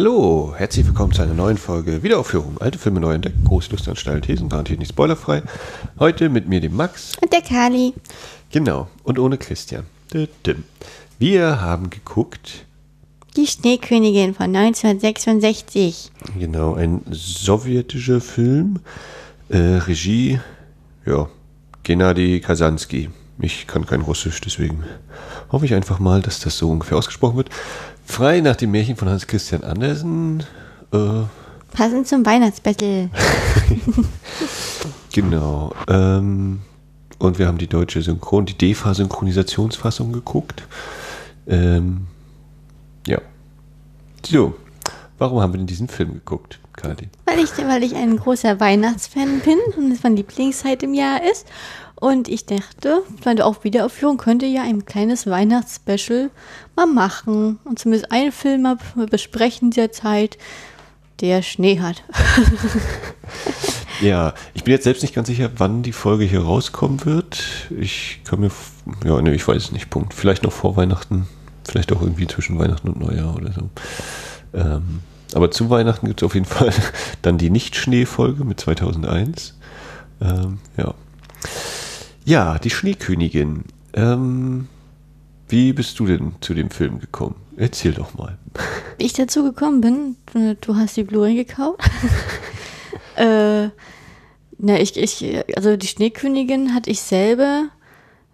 Hallo, herzlich willkommen zu einer neuen Folge Wiederaufführung. Alte Filme neu entdeckt, große Lust an steilen Thesen, garantiert nicht spoilerfrei. Heute mit mir, dem Max. Und der Kali. Genau, und ohne Christian. Wir haben geguckt. Die Schneekönigin von 1966. Genau, ein sowjetischer Film. Äh, Regie, ja, Gennady Kasansky. Ich kann kein Russisch, deswegen hoffe ich einfach mal, dass das so ungefähr ausgesprochen wird. Frei nach dem Märchen von Hans Christian Andersen. Äh, Passend zum Weihnachtsbattle. genau. Ähm, und wir haben die deutsche Synchron, die DEFA-Synchronisationsfassung geguckt. Ähm, ja. So, warum haben wir denn diesen Film geguckt, Kadi? Weil ich, weil ich ein großer Weihnachtsfan bin und es meine Lieblingszeit im Jahr ist. Und ich dachte, meine auch Wiederaufführung könnte ja ein kleines Weihnachtsspecial mal machen. Und zumindest einen Film mal besprechen der Zeit, der Schnee hat. ja, ich bin jetzt selbst nicht ganz sicher, wann die Folge hier rauskommen wird. Ich kann mir, ja, ne, ich weiß es nicht, Punkt. Vielleicht noch vor Weihnachten, vielleicht auch irgendwie zwischen Weihnachten und Neujahr oder so. Ähm, aber zu Weihnachten gibt es auf jeden Fall dann die Nicht-Schnee-Folge mit 2001. Ähm, ja. Ja, die Schneekönigin. Ähm, wie bist du denn zu dem Film gekommen? Erzähl doch mal. Wie ich dazu gekommen bin, du hast die Blu-ray gekauft. äh, na, ich, ich, also die Schneekönigin hatte ich selber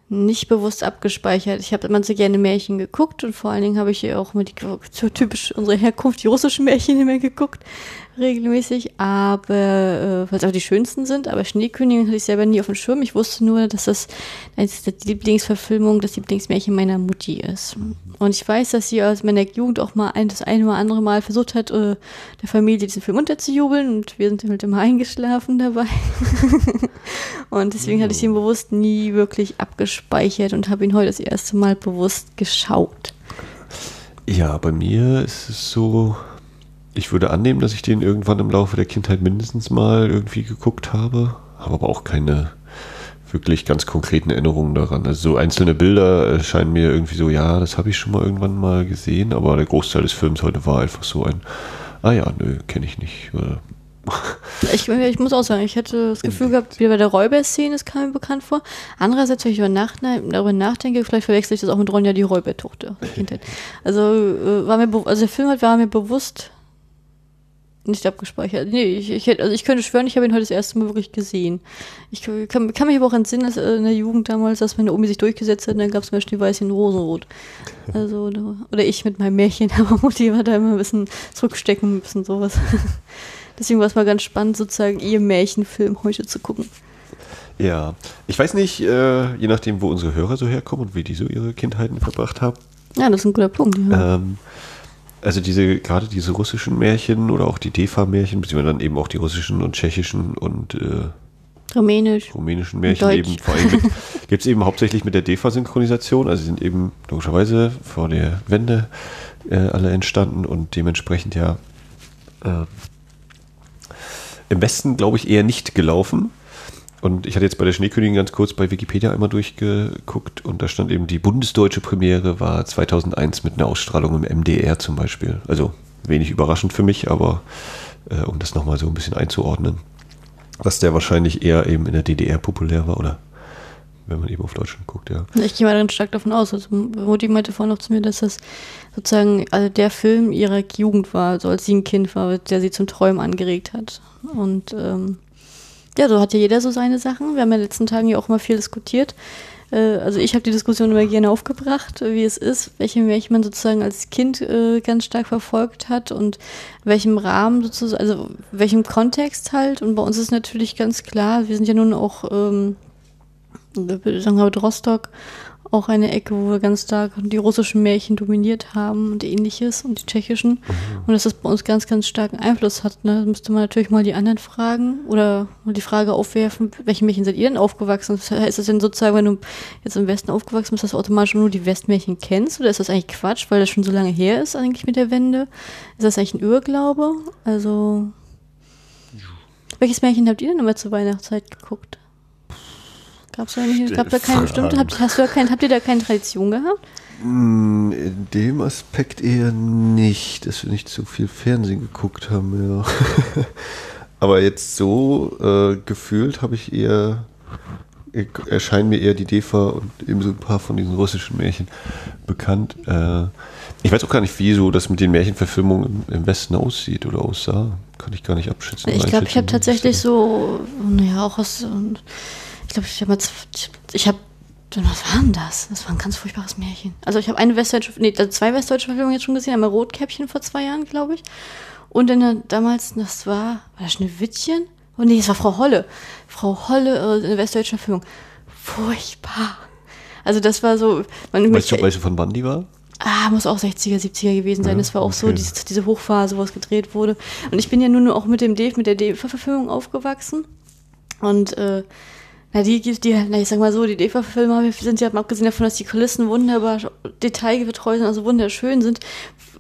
nicht bewusst abgespeichert. Ich habe immer so gerne Märchen geguckt und vor allen Dingen habe ich auch die so typisch unsere Herkunft, die russischen Märchen immer geguckt regelmäßig, aber äh, weil es auch die schönsten sind, aber Schneekönigin hatte ich selber nie auf dem Schirm. Ich wusste nur, dass das, die Lieblingsverfilmung, das Lieblingsmärchen meiner Mutti ist. Und ich weiß, dass sie aus meiner Jugend auch mal ein, das eine oder andere Mal versucht hat, äh, der Familie diesen Film unterzujubeln und wir sind halt immer eingeschlafen dabei. und deswegen hatte ich ihn bewusst nie wirklich abgespeichert und habe ihn heute das erste Mal bewusst geschaut. Ja, bei mir ist es so, ich würde annehmen, dass ich den irgendwann im Laufe der Kindheit mindestens mal irgendwie geguckt habe, habe aber auch keine wirklich ganz konkreten Erinnerungen daran. Also so einzelne Bilder scheinen mir irgendwie so, ja, das habe ich schon mal irgendwann mal gesehen, aber der Großteil des Films heute war einfach so ein, ah ja, nö, kenne ich nicht. Ich, ich, muss auch sagen, ich hätte das Gefühl gehabt, wie bei der Räuber-Szene, das kam mir bekannt vor. Andererseits, wenn ich darüber nachdenke, vielleicht verwechsel ich das auch mit Ronja die Räubertochter. Also, äh, war mir, also der Film war mir bewusst nicht abgespeichert. Nee, ich, ich, also ich könnte schwören, ich habe ihn heute das erste Mal wirklich gesehen. Ich kann, kann mich aber auch entsinnen, dass in der Jugend damals, dass meine Omi sich durchgesetzt hat, und dann gab es mal Schneeweißchen Rosenrot. Also, oder ich mit meinem Märchen, aber Mutti war da immer ein bisschen zurückstecken, bisschen sowas. Deswegen war es mal ganz spannend, sozusagen ihr Märchenfilm heute zu gucken. Ja, ich weiß nicht, äh, je nachdem, wo unsere Hörer so herkommen und wie die so ihre Kindheiten verbracht haben. Ja, das ist ein guter Punkt. Ja. Ähm, also diese, gerade diese russischen Märchen oder auch die DEFA-Märchen, beziehungsweise dann eben auch die russischen und tschechischen und äh, Rumänisch. rumänischen Märchen Deutsch. eben vor allem gibt es eben hauptsächlich mit der DEFA-Synchronisation, also sie sind eben logischerweise vor der Wende äh, alle entstanden und dementsprechend ja äh, im Westen, glaube ich, eher nicht gelaufen. Und ich hatte jetzt bei der Schneekönigin ganz kurz bei Wikipedia einmal durchgeguckt und da stand eben, die bundesdeutsche Premiere war 2001 mit einer Ausstrahlung im MDR zum Beispiel. Also wenig überraschend für mich, aber äh, um das nochmal so ein bisschen einzuordnen, dass der wahrscheinlich eher eben in der DDR populär war oder wenn man eben auf Deutschland guckt, ja. Ich gehe mal ganz stark davon aus. Also Mutti meinte vorhin noch zu mir, dass das sozusagen also der Film ihrer Jugend war, so als sie ein Kind war, der sie zum Träumen angeregt hat. Und ähm, ja, so hat ja jeder so seine Sachen. Wir haben ja in den letzten Tagen ja auch immer viel diskutiert. Äh, also ich habe die Diskussion immer gerne aufgebracht, wie es ist, welche Märchen man sozusagen als Kind äh, ganz stark verfolgt hat und welchem Rahmen sozusagen, also welchem Kontext halt. Und bei uns ist natürlich ganz klar, wir sind ja nun auch, ähm, sagen wir Rostock auch eine Ecke, wo wir ganz stark die russischen Märchen dominiert haben und ähnliches und die tschechischen. Mhm. Und dass das bei uns ganz, ganz starken Einfluss hat. Ne? Da müsste man natürlich mal die anderen fragen oder mal die Frage aufwerfen, welche Märchen seid ihr denn aufgewachsen? Ist das denn sozusagen, wenn du jetzt im Westen aufgewachsen bist, dass du automatisch nur die Westmärchen kennst? Oder ist das eigentlich Quatsch, weil das schon so lange her ist eigentlich mit der Wende? Ist das eigentlich ein Irrglaube? Also, welches Märchen habt ihr denn immer zur Weihnachtszeit geguckt? Gab es da nicht, gab da keine bestimmte, habt, hast du kein, habt ihr da keine Tradition gehabt? Hm, in dem Aspekt eher nicht, dass wir nicht so viel Fernsehen geguckt haben, ja. Aber jetzt so äh, gefühlt habe ich eher, erscheinen mir eher die DEFA und eben so ein paar von diesen russischen Märchen bekannt. Äh, ich weiß auch gar nicht, wie so das mit den Märchenverfilmungen im, Westen aussieht oder aussah. Kann ich gar nicht abschätzen. Ich glaube, ich habe tatsächlich so, naja, auch aus, glaube, ich habe ich habe was war denn das? Das war ein ganz furchtbares Märchen. Also ich habe eine westdeutsche, nee, zwei westdeutsche Verfilmungen jetzt schon gesehen. Einmal Rotkäppchen vor zwei Jahren, glaube ich. Und dann damals, das war, war das Schneewittchen? Oh nee, es war Frau Holle. Frau Holle, äh, eine westdeutsche Verfilmung. Furchtbar. Also das war so. Man, weißt, du, du, von wann die war? Ah, muss auch 60er, 70er gewesen sein. Ja, das war auch okay. so diese, diese Hochphase, wo es gedreht wurde. Und ich bin ja nun auch mit dem Dave, mit der Dave-Verfilmung aufgewachsen. Und äh, na, die, die, na, ich sag mal so, die DEFA-Filme sind ja, abgesehen davon, dass die Kulissen wunderbar detailgetreu sind, also wunderschön sind,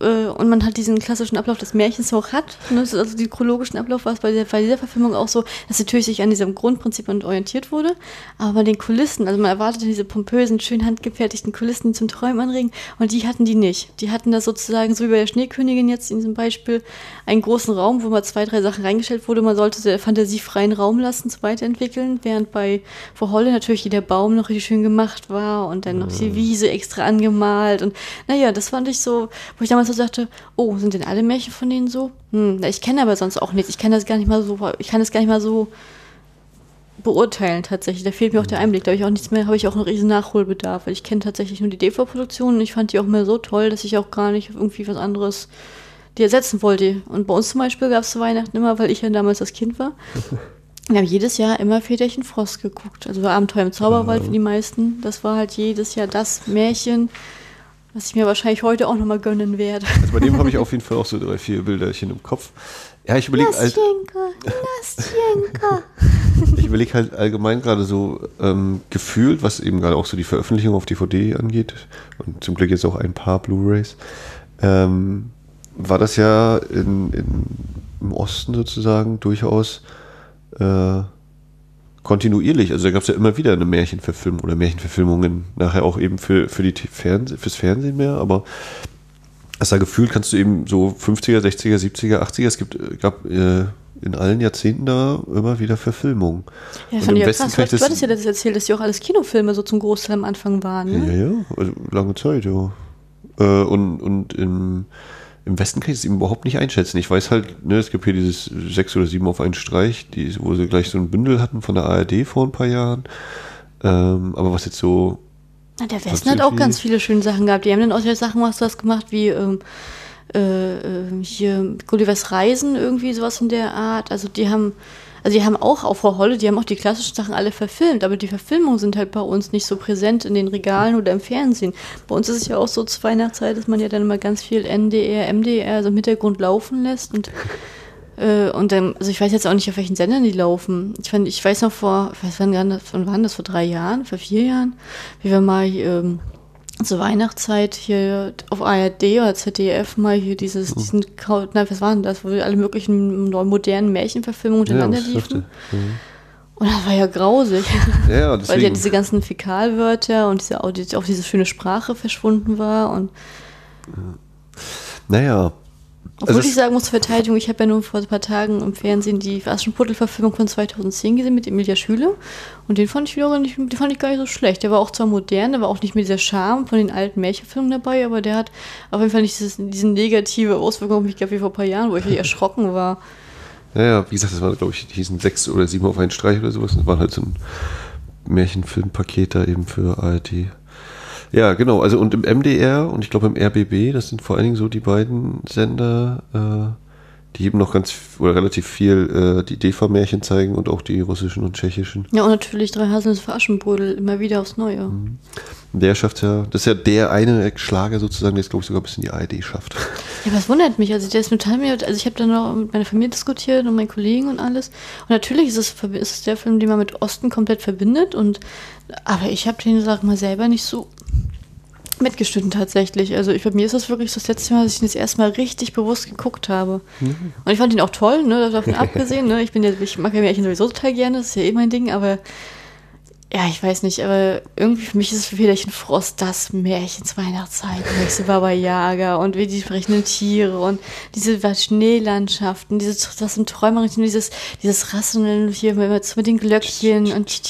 äh, und man halt diesen klassischen Ablauf des Märchens auch hat, ne, also den chronologischen Ablauf war es bei, der, bei dieser Verfilmung auch so, dass natürlich sich an diesem Grundprinzip orientiert wurde, aber bei den Kulissen, also man erwartete diese pompösen, schön handgefertigten Kulissen, die zum Träumen anregen, und die hatten die nicht. Die hatten da sozusagen, so wie bei der Schneekönigin jetzt in diesem Beispiel, einen großen Raum, wo mal zwei, drei Sachen reingestellt wurde, man sollte der Fantasie freien Raum lassen zu weiterentwickeln, während bei vor Holle natürlich jeder Baum noch richtig schön gemacht war und dann noch die mhm. Wiese extra angemalt und naja, das fand ich so, wo ich damals so dachte, oh, sind denn alle Märchen von denen so? Hm, ich kenne aber sonst auch nichts. Ich kann das gar nicht mal so, ich kann das gar nicht mal so beurteilen tatsächlich. Da fehlt mir auch der Einblick. Da habe ich auch nichts mehr, habe ich auch einen riesen Nachholbedarf, weil ich kenne tatsächlich nur die DV-Produktion und ich fand die auch mal so toll, dass ich auch gar nicht irgendwie was anderes die ersetzen wollte. Und bei uns zum Beispiel gab es zu Weihnachten immer, weil ich ja damals das Kind war, Wir haben jedes Jahr immer Väterchen Frost geguckt. Also Abenteuer im Zauberwald für die meisten. Das war halt jedes Jahr das Märchen, was ich mir wahrscheinlich heute auch nochmal gönnen werde. Also bei dem habe ich auf jeden Fall auch so drei, vier Bilderchen im Kopf. Ja, ich überlege halt. ich überlege halt allgemein gerade so ähm, gefühlt, was eben gerade auch so die Veröffentlichung auf DVD angeht. Und zum Glück jetzt auch ein paar Blu-Rays. Ähm, war das ja in, in, im Osten sozusagen durchaus äh, kontinuierlich. Also da gab es ja immer wieder eine Märchenverfilmung oder Märchenverfilmungen, nachher auch eben für, für die Fernseh fürs Fernsehen mehr, aber hast da gefühlt, kannst du eben so 50er, 60er, 70er, 80er, es gibt, äh, gab äh, in allen Jahrzehnten da immer wieder Verfilmungen. Ja, fand ich ja krass. Du hattest ja das erzählt, dass die auch alles Kinofilme so zum Großteil am Anfang waren. Ne? Ja, ja, also lange Zeit, ja. Äh, und, und im im Westen kann ich es überhaupt nicht einschätzen. Ich weiß halt, ne, es gibt hier dieses sechs oder sieben auf einen Streich, die, wo sie gleich so ein Bündel hatten von der ARD vor ein paar Jahren. Ähm, aber was jetzt so. Na, der Westen hat auch ganz viele schöne Sachen gehabt. Die haben dann auch Sachen was das gemacht wie ähm, äh, äh hier Gullivers Reisen, irgendwie sowas in der Art. Also die haben also die haben auch auf Frau Holle, die haben auch die klassischen Sachen alle verfilmt, aber die Verfilmungen sind halt bei uns nicht so präsent in den Regalen oder im Fernsehen. Bei uns ist es ja auch so zur Weihnachtszeit, dass man ja dann immer ganz viel NDR, MDR so im Hintergrund laufen lässt und äh, und dann, also ich weiß jetzt auch nicht, auf welchen Sendern die laufen. Ich, fand, ich weiß noch vor, ich weiß wann, wann waren das, vor drei Jahren, vor vier Jahren, wie wir mal ähm, zur Weihnachtszeit hier auf ARD oder ZDF mal hier dieses, mhm. diesen, na, was war denn das, wo alle möglichen modernen Märchenverfilmungen untereinander ja, liefen. Mhm. Und das war ja grausig. Ja, deswegen. Weil ja diese ganzen Fäkalwörter und diese, auch diese schöne Sprache verschwunden war und. Naja, obwohl also ich sagen muss, Verteidigung, ich habe ja nur vor ein paar Tagen im Fernsehen die Aschenputtel-Verfilmung von 2010 gesehen mit Emilia Schüle. Und den fand ich wiederum nicht, den fand ich gar nicht so schlecht. Der war auch zwar modern, der war auch nicht mit dieser Charme von den alten Märchenfilmen dabei, aber der hat auf jeden Fall nicht dieses, diese negative Auswirkung auf mich gehabt wie vor ein paar Jahren, wo ich erschrocken war. Ja, ja, wie gesagt, das war, glaube ich, die hießen sechs oder sieben auf einen Streich oder sowas. Das waren halt so ein Märchenfilmpaket da eben für ARD. Ja, genau. Also und im MDR und ich glaube im RBB, das sind vor allen Dingen so die beiden Sender, äh, die eben noch ganz oder relativ viel äh, die DEFA-Märchen zeigen und auch die russischen und tschechischen. Ja, und natürlich drei Haselnuss für Aschenbrödel immer wieder aufs Neue. Mhm. Der schafft ja, das ist ja der eine Schlager sozusagen, der es glaube ich sogar bis in die ARD schafft. Ja, was wundert mich, also der ist total mir, also ich habe dann noch mit meiner Familie diskutiert und meinen Kollegen und alles. Und natürlich ist es, ist es der Film, den man mit Osten komplett verbindet und aber ich habe den, sag mal, selber nicht so mitgeschnitten tatsächlich. Also ich, bei mir ist das wirklich das letzte Mal, dass ich ihn das erste Mal richtig bewusst geguckt habe. Mhm. Und ich fand ihn auch toll, ne, davon abgesehen. Ne, ich bin ja, ich mag ja Märchen sowieso total gerne, das ist ja eh mein Ding, aber ja, ich weiß nicht, aber irgendwie für mich ist Federchen Frost das Märchens Weihnachtszeit. Nächste Baba Yaga und wie die sprechenden Tiere und diese Schneelandschaften, dieses, das sind Träumerisch, dieses, dieses Rasseln hier mit, mit den Glöckchen und,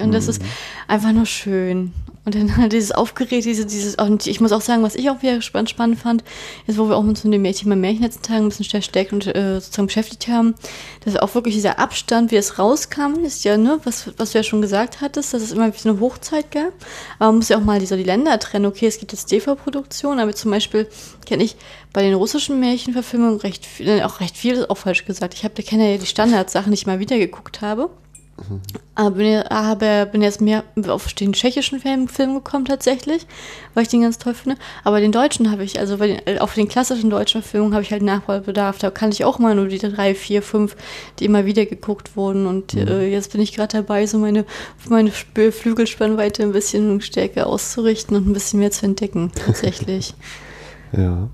und das ist einfach nur schön. Und dann halt dieses Aufgeregt, diese, dieses, und ich muss auch sagen, was ich auch wieder spannend, spannend fand, ist, wo wir auch uns mit dem Thema Märchen letzten Tagen ein bisschen stärker und äh, sozusagen beschäftigt haben, dass auch wirklich dieser Abstand, wie es rauskam, ist ja, ne, was, was du ja schon gesagt hattest, dass es immer so eine Hochzeit gab. Aber man muss ja auch mal so die Länder trennen. Okay, es gibt jetzt DV-Produktion, aber zum Beispiel kenne ich bei den russischen Märchenverfilmungen recht viel, äh, auch recht viel, ist auch falsch gesagt. Ich habe, kenne ja die Standardsachen, die ich mal wieder geguckt habe. Aber bin, aber bin jetzt mehr auf den tschechischen Film, Film gekommen tatsächlich, weil ich den ganz toll finde. Aber den deutschen habe ich, also den, äh, auf den klassischen deutschen Filmen habe ich halt Nachholbedarf. Da kann ich auch mal nur die drei, vier, fünf, die immer wieder geguckt wurden. Und mhm. äh, jetzt bin ich gerade dabei, so meine, meine Flügelspannweite ein bisschen stärker auszurichten und ein bisschen mehr zu entdecken, tatsächlich. ja.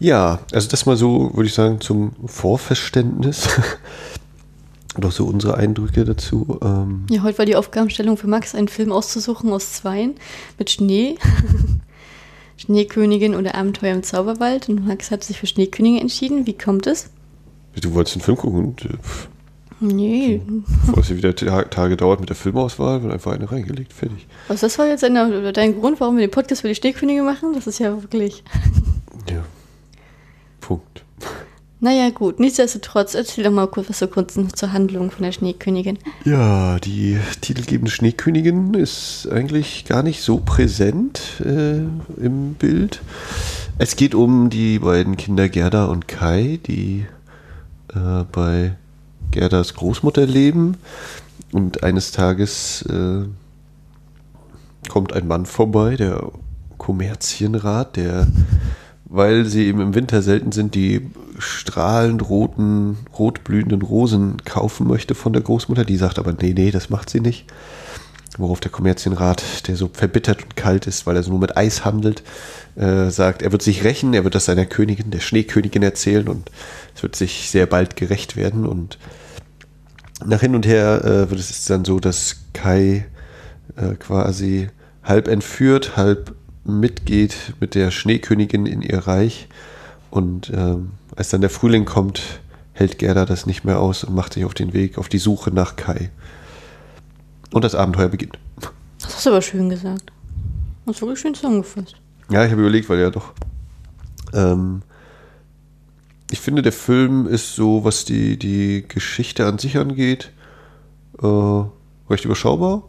Ja, also das mal so, würde ich sagen, zum Vorverständnis. Doch so unsere Eindrücke dazu. Ähm ja, heute war die Aufgabenstellung für Max, einen Film auszusuchen aus Zweien mit Schnee. Schneekönigin oder Abenteuer im Zauberwald. Und Max hat sich für Schneekönigin entschieden. Wie kommt es? Du wolltest einen Film gucken und. Äh, nee. Bevor es wieder Tage dauert mit der Filmauswahl, wird einfach eine reingelegt. Fertig. Also, das war jetzt eine, dein Grund, warum wir den Podcast für die Schneekönigin machen? Das ist ja wirklich. ja. Punkt. Naja, gut. Nichtsdestotrotz, erzähl doch mal kurz was zur Kunst zur Handlung von der Schneekönigin. Ja, die titelgebende Schneekönigin ist eigentlich gar nicht so präsent äh, im Bild. Es geht um die beiden Kinder Gerda und Kai, die äh, bei Gerdas Großmutter leben. Und eines Tages äh, kommt ein Mann vorbei, der Kommerzienrat, der weil sie eben im Winter selten sind, die strahlend roten, rotblühenden Rosen kaufen möchte von der Großmutter. Die sagt aber, nee, nee, das macht sie nicht. Worauf der Kommerzienrat, der so verbittert und kalt ist, weil er so nur mit Eis handelt, äh, sagt, er wird sich rächen, er wird das seiner Königin, der Schneekönigin erzählen und es wird sich sehr bald gerecht werden. Und nach hin und her äh, wird es dann so, dass Kai äh, quasi halb entführt, halb mitgeht mit der Schneekönigin in ihr Reich. Und ähm, als dann der Frühling kommt, hält Gerda das nicht mehr aus und macht sich auf den Weg, auf die Suche nach Kai. Und das Abenteuer beginnt. Das hast du aber schön gesagt. Das ist wirklich schön zusammengefasst. Ja, ich habe überlegt, weil ja doch. Ähm, ich finde, der Film ist so, was die, die Geschichte an sich angeht, äh, recht überschaubar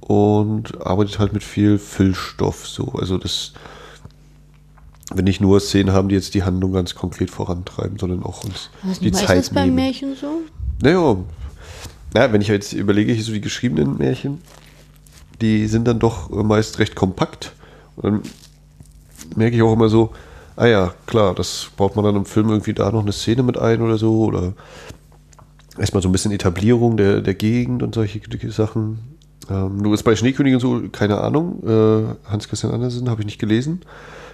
und arbeitet halt mit viel Füllstoff so. Also das, wenn nicht nur Szenen haben, die jetzt die Handlung ganz konkret vorantreiben, sondern auch uns Was die Zeit das beim Märchen so? Naja, naja, wenn ich jetzt überlege, hier so die geschriebenen Märchen, die sind dann doch meist recht kompakt. Und dann merke ich auch immer so, ah ja, klar, das baut man dann im Film irgendwie da noch eine Szene mit ein oder so. Oder erstmal so ein bisschen Etablierung der, der Gegend und solche Sachen. Ähm, nur ist bei Schneekönigin so, keine Ahnung. Äh, Hans-Christian Andersen habe ich nicht gelesen.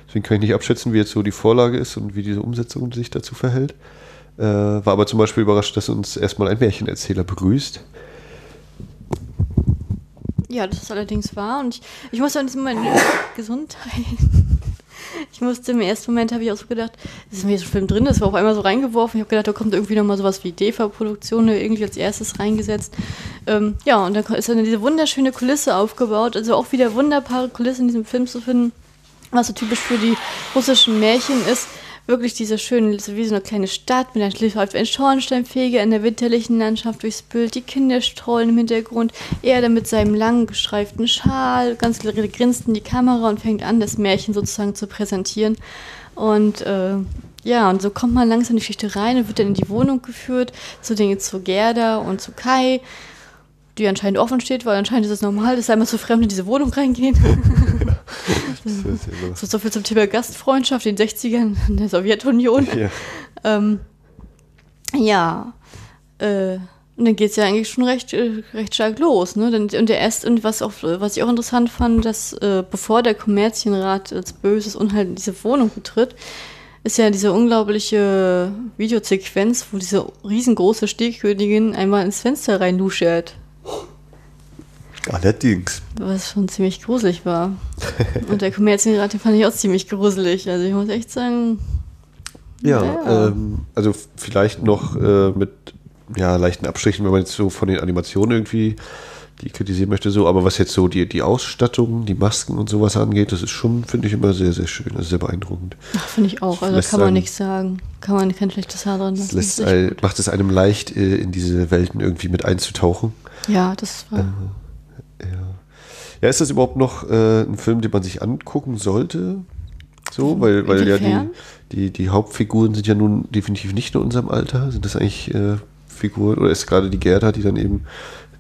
Deswegen kann ich nicht abschätzen, wie jetzt so die Vorlage ist und wie diese Umsetzung sich dazu verhält. Äh, war aber zum Beispiel überrascht, dass uns erstmal ein Märchenerzähler begrüßt. Ja, das ist allerdings wahr. Und ich, ich muss an diesem Moment Gesundheit. Ich musste im ersten Moment, habe ich auch so gedacht, das ist mir so Film drin, das war auf einmal so reingeworfen. Ich habe gedacht, da kommt irgendwie nochmal sowas wie DEFA-Produktion irgendwie als erstes reingesetzt. Ähm, ja, und da ist dann diese wunderschöne Kulisse aufgebaut. Also auch wieder wunderbare Kulisse in diesem Film zu finden, was so typisch für die russischen Märchen ist wirklich diese schöne, so wie so eine kleine Stadt mit einem läuft ein Schornsteinfeger in der winterlichen Landschaft durchs Bild, die Kinder strollen im Hintergrund, er dann mit seinem langen gestreiften Schal, ganz grinst in die Kamera und fängt an, das Märchen sozusagen zu präsentieren. Und äh, ja, und so kommt man langsam in die Geschichte rein und wird dann in die Wohnung geführt, zu Dingen zu Gerda und zu Kai die anscheinend offen steht, weil anscheinend ist es normal, dass einmal zu Fremden in diese Wohnung reingehen. so, so viel zum Thema Gastfreundschaft in den 60ern in der Sowjetunion. Ja, ähm, ja. Äh, und dann geht es ja eigentlich schon recht, äh, recht stark los. Ne? Und der erste, und was, auch, was ich auch interessant fand, dass äh, bevor der Kommerzienrat als böses Unheil in diese Wohnung betritt, ist ja diese unglaubliche Videosequenz, wo diese riesengroße Stehkönigin einmal ins Fenster reinluschert. Allerdings. Was schon ziemlich gruselig war. Und der Kommerzienrat, den fand ich auch ziemlich gruselig. Also ich muss echt sagen. Ja, ja. Ähm, also vielleicht noch äh, mit ja, leichten Abstrichen, wenn man jetzt so von den Animationen irgendwie die kritisieren möchte, so, aber was jetzt so die, die Ausstattung, die Masken und sowas angeht, das ist schon, finde ich, immer sehr, sehr schön, das ist sehr beeindruckend. Finde ich auch, also kann man nichts sagen. Kann man kein schlechtes Haar dran lassen. Lässt macht es einem leicht, äh, in diese Welten irgendwie mit einzutauchen. Ja, das war. Äh. Ja, ist das überhaupt noch äh, ein Film, den man sich angucken sollte? So, weil, weil ja die, die, die Hauptfiguren sind ja nun definitiv nicht in unserem Alter. Sind das eigentlich äh, Figuren, oder ist gerade die Gerda, die dann eben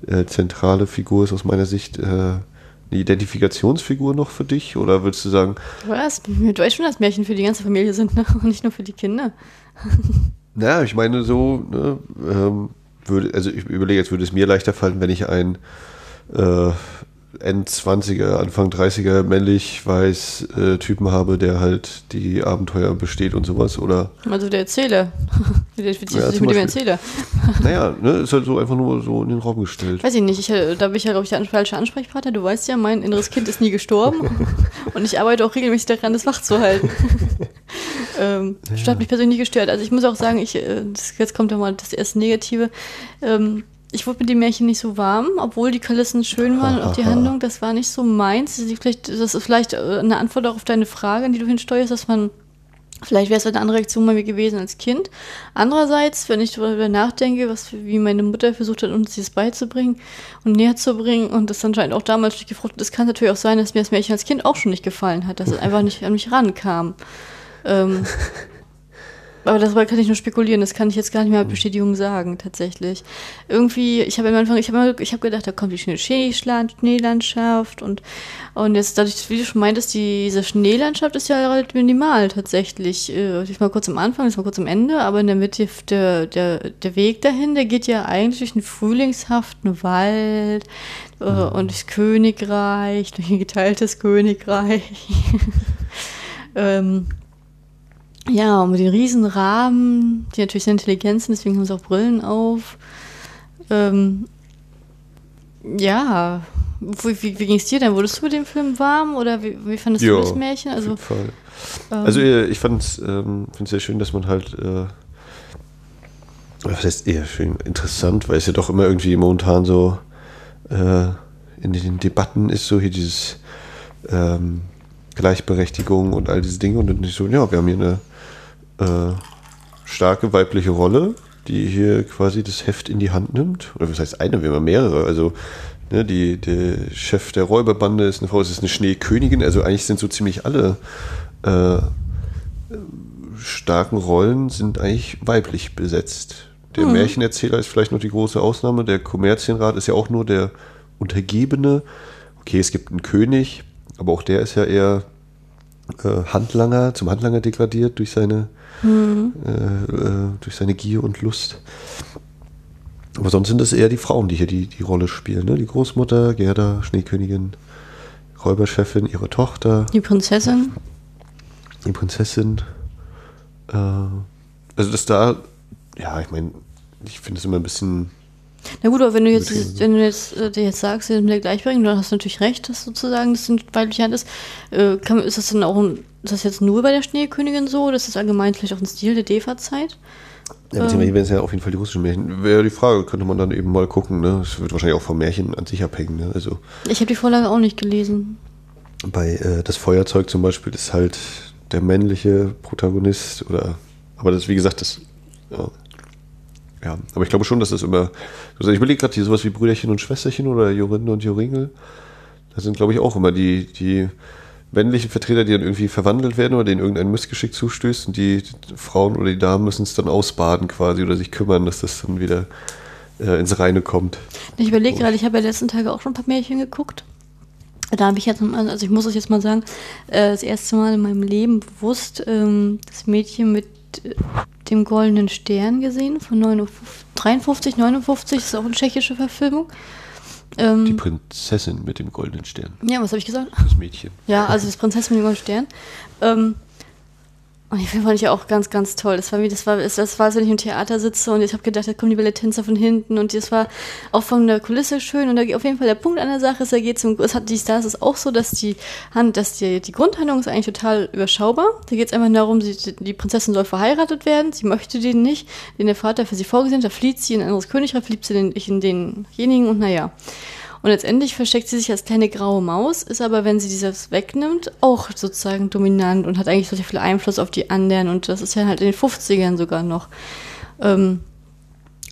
äh, zentrale Figur ist aus meiner Sicht, äh, eine Identifikationsfigur noch für dich? Oder würdest du sagen. Was? Du weißt schon, dass Märchen für die ganze Familie sind, ne? Und nicht nur für die Kinder. naja, ich meine so, ne, ähm, würde, also ich überlege, jetzt würde es mir leichter fallen, wenn ich ein äh, End-20er, Anfang 30er männlich weiß äh, Typen habe, der halt die Abenteuer besteht und sowas, oder? Also der Erzähler. der identifiziert ja, sich mit dem Erzähler. naja, ne, ist halt so einfach nur so in den Raum gestellt. Weiß ich nicht, ich, äh, da bin ich ja, glaube ich, der falsche Ansprechpartner. Du weißt ja, mein inneres Kind ist nie gestorben und ich arbeite auch regelmäßig daran, das wach zu halten. ähm, ja. Das hat mich persönlich gestört. Also ich muss auch sagen, ich, äh, das, jetzt kommt ja mal das erste Negative. Ähm, ich wurde mit dem Märchen nicht so warm, obwohl die Kulissen schön waren und auch die Handlung, das war nicht so meins. Das ist vielleicht, das ist vielleicht äh, eine Antwort auch auf deine Frage, an die du hinsteuerst, dass man, vielleicht wäre es eine andere Reaktion bei mir gewesen als Kind. Andererseits, wenn ich darüber nachdenke, was, wie meine Mutter versucht hat, uns das beizubringen und näher zu bringen und das anscheinend auch damals nicht gefruchtet ist, kann natürlich auch sein, dass mir das Märchen als Kind auch schon nicht gefallen hat, dass es einfach nicht an mich rankam. Ähm, aber darüber kann ich nur spekulieren, das kann ich jetzt gar nicht mehr mit Bestätigung sagen, tatsächlich. Irgendwie, ich habe am Anfang, ich habe ich hab gedacht, da kommt die Schneelandschaft und, und jetzt dadurch, wie du schon meintest, die, diese Schneelandschaft ist ja relativ minimal tatsächlich. Äh, ich mal kurz am Anfang, ist mal kurz am Ende, aber in der Mitte, der, der, der Weg dahin, der geht ja eigentlich durch einen frühlingshaften Wald äh, mhm. und durchs Königreich, durch ein geteiltes Königreich. ähm, ja, mit den riesen Rahmen, die natürlich sehr intelligent sind, deswegen haben sie auch Brillen auf. Ähm, ja, wie, wie, wie ging es dir denn? Wurdest du mit dem Film warm oder wie, wie fandest jo, du das Märchen? Also, auf jeden Fall. Ähm, also ich fand es ähm, sehr schön, dass man halt, äh, was heißt eher schön, interessant, weil es ja doch immer irgendwie momentan so äh, in den Debatten ist, so hier dieses ähm, Gleichberechtigung und all diese Dinge und dann nicht so, ja, wir haben hier eine äh, starke weibliche Rolle, die hier quasi das Heft in die Hand nimmt. Oder was heißt eine, wir haben mehrere. Also ne, die, der Chef der Räuberbande ist eine Frau, es ist eine Schneekönigin. Also eigentlich sind so ziemlich alle äh, starken Rollen sind eigentlich weiblich besetzt. Der hm. Märchenerzähler ist vielleicht noch die große Ausnahme. Der Kommerzienrat ist ja auch nur der Untergebene. Okay, es gibt einen König, aber auch der ist ja eher äh, Handlanger, zum Handlanger degradiert durch seine mhm. äh, durch seine Gier und Lust. Aber sonst sind es eher die Frauen, die hier die, die Rolle spielen. Ne? Die Großmutter, Gerda, Schneekönigin, Räuberchefin, ihre Tochter. Die Prinzessin. Die Prinzessin. Äh, also das da, ja, ich meine, ich finde es immer ein bisschen na gut, aber wenn du jetzt, wenn du jetzt, äh, jetzt sagst, mit der Gleichberechtigung, dann hast du natürlich recht, dass sozusagen das ein weiblicher Hand ist. Äh, kann, ist das dann auch ein, ist das jetzt nur bei der Schneekönigin so? Das ist allgemein vielleicht auch ein Stil der Defa-Zeit? Ja, beziehungsweise ähm, wären es ja auf jeden Fall die russischen Märchen. Wäre die Frage, könnte man dann eben mal gucken, ne? Es wird wahrscheinlich auch vom Märchen an sich abhängen, ne? Also. Ich habe die Vorlage auch nicht gelesen. Bei äh, das Feuerzeug zum Beispiel ist halt der männliche Protagonist oder aber das, wie gesagt, das ja, ja, aber ich glaube schon, dass das immer. Also ich überlege gerade hier sowas wie Brüderchen und Schwesterchen oder Jorinde und Joringel. Das sind, glaube ich, auch immer die, die männlichen Vertreter, die dann irgendwie verwandelt werden oder denen irgendein Missgeschick zustößt und die Frauen oder die Damen müssen es dann ausbaden quasi oder sich kümmern, dass das dann wieder äh, ins Reine kommt. Ich überlege gerade, ich habe ja letzten Tage auch schon ein paar Märchen geguckt. Da habe ich jetzt, also ich muss es jetzt mal sagen, äh, das erste Mal in meinem Leben bewusst ähm, das Mädchen mit dem Goldenen Stern gesehen von 53, 59, das ist auch eine tschechische Verfilmung. Ähm, die Prinzessin mit dem Goldenen Stern. Ja, was habe ich gesagt? Das Mädchen. Ja, also das Prinzessin mit dem Goldenen Stern. Ähm, Und Film fand ich auch ganz, ganz toll. Das war wie, das war, das war, als wenn ich im Theater sitze und ich habe gedacht, da kommen die Balletttänzer von hinten und das war auch von der Kulisse schön und da auf jeden Fall der Punkt an der Sache ist, da geht es hat die Stars ist auch so, dass die Hand, dass die, die Grundhandlung ist eigentlich total überschaubar. Da geht es einfach darum, sie, die Prinzessin soll verheiratet werden, sie möchte den nicht, den der Vater für sie vorgesehen hat, da flieht sie in ein anderes Königreich, flieht sie in, in denjenigen und naja. Und letztendlich versteckt sie sich als kleine graue Maus, ist aber, wenn sie dieses wegnimmt, auch sozusagen dominant und hat eigentlich so viel Einfluss auf die anderen. Und das ist ja halt in den 50ern sogar noch. Ähm,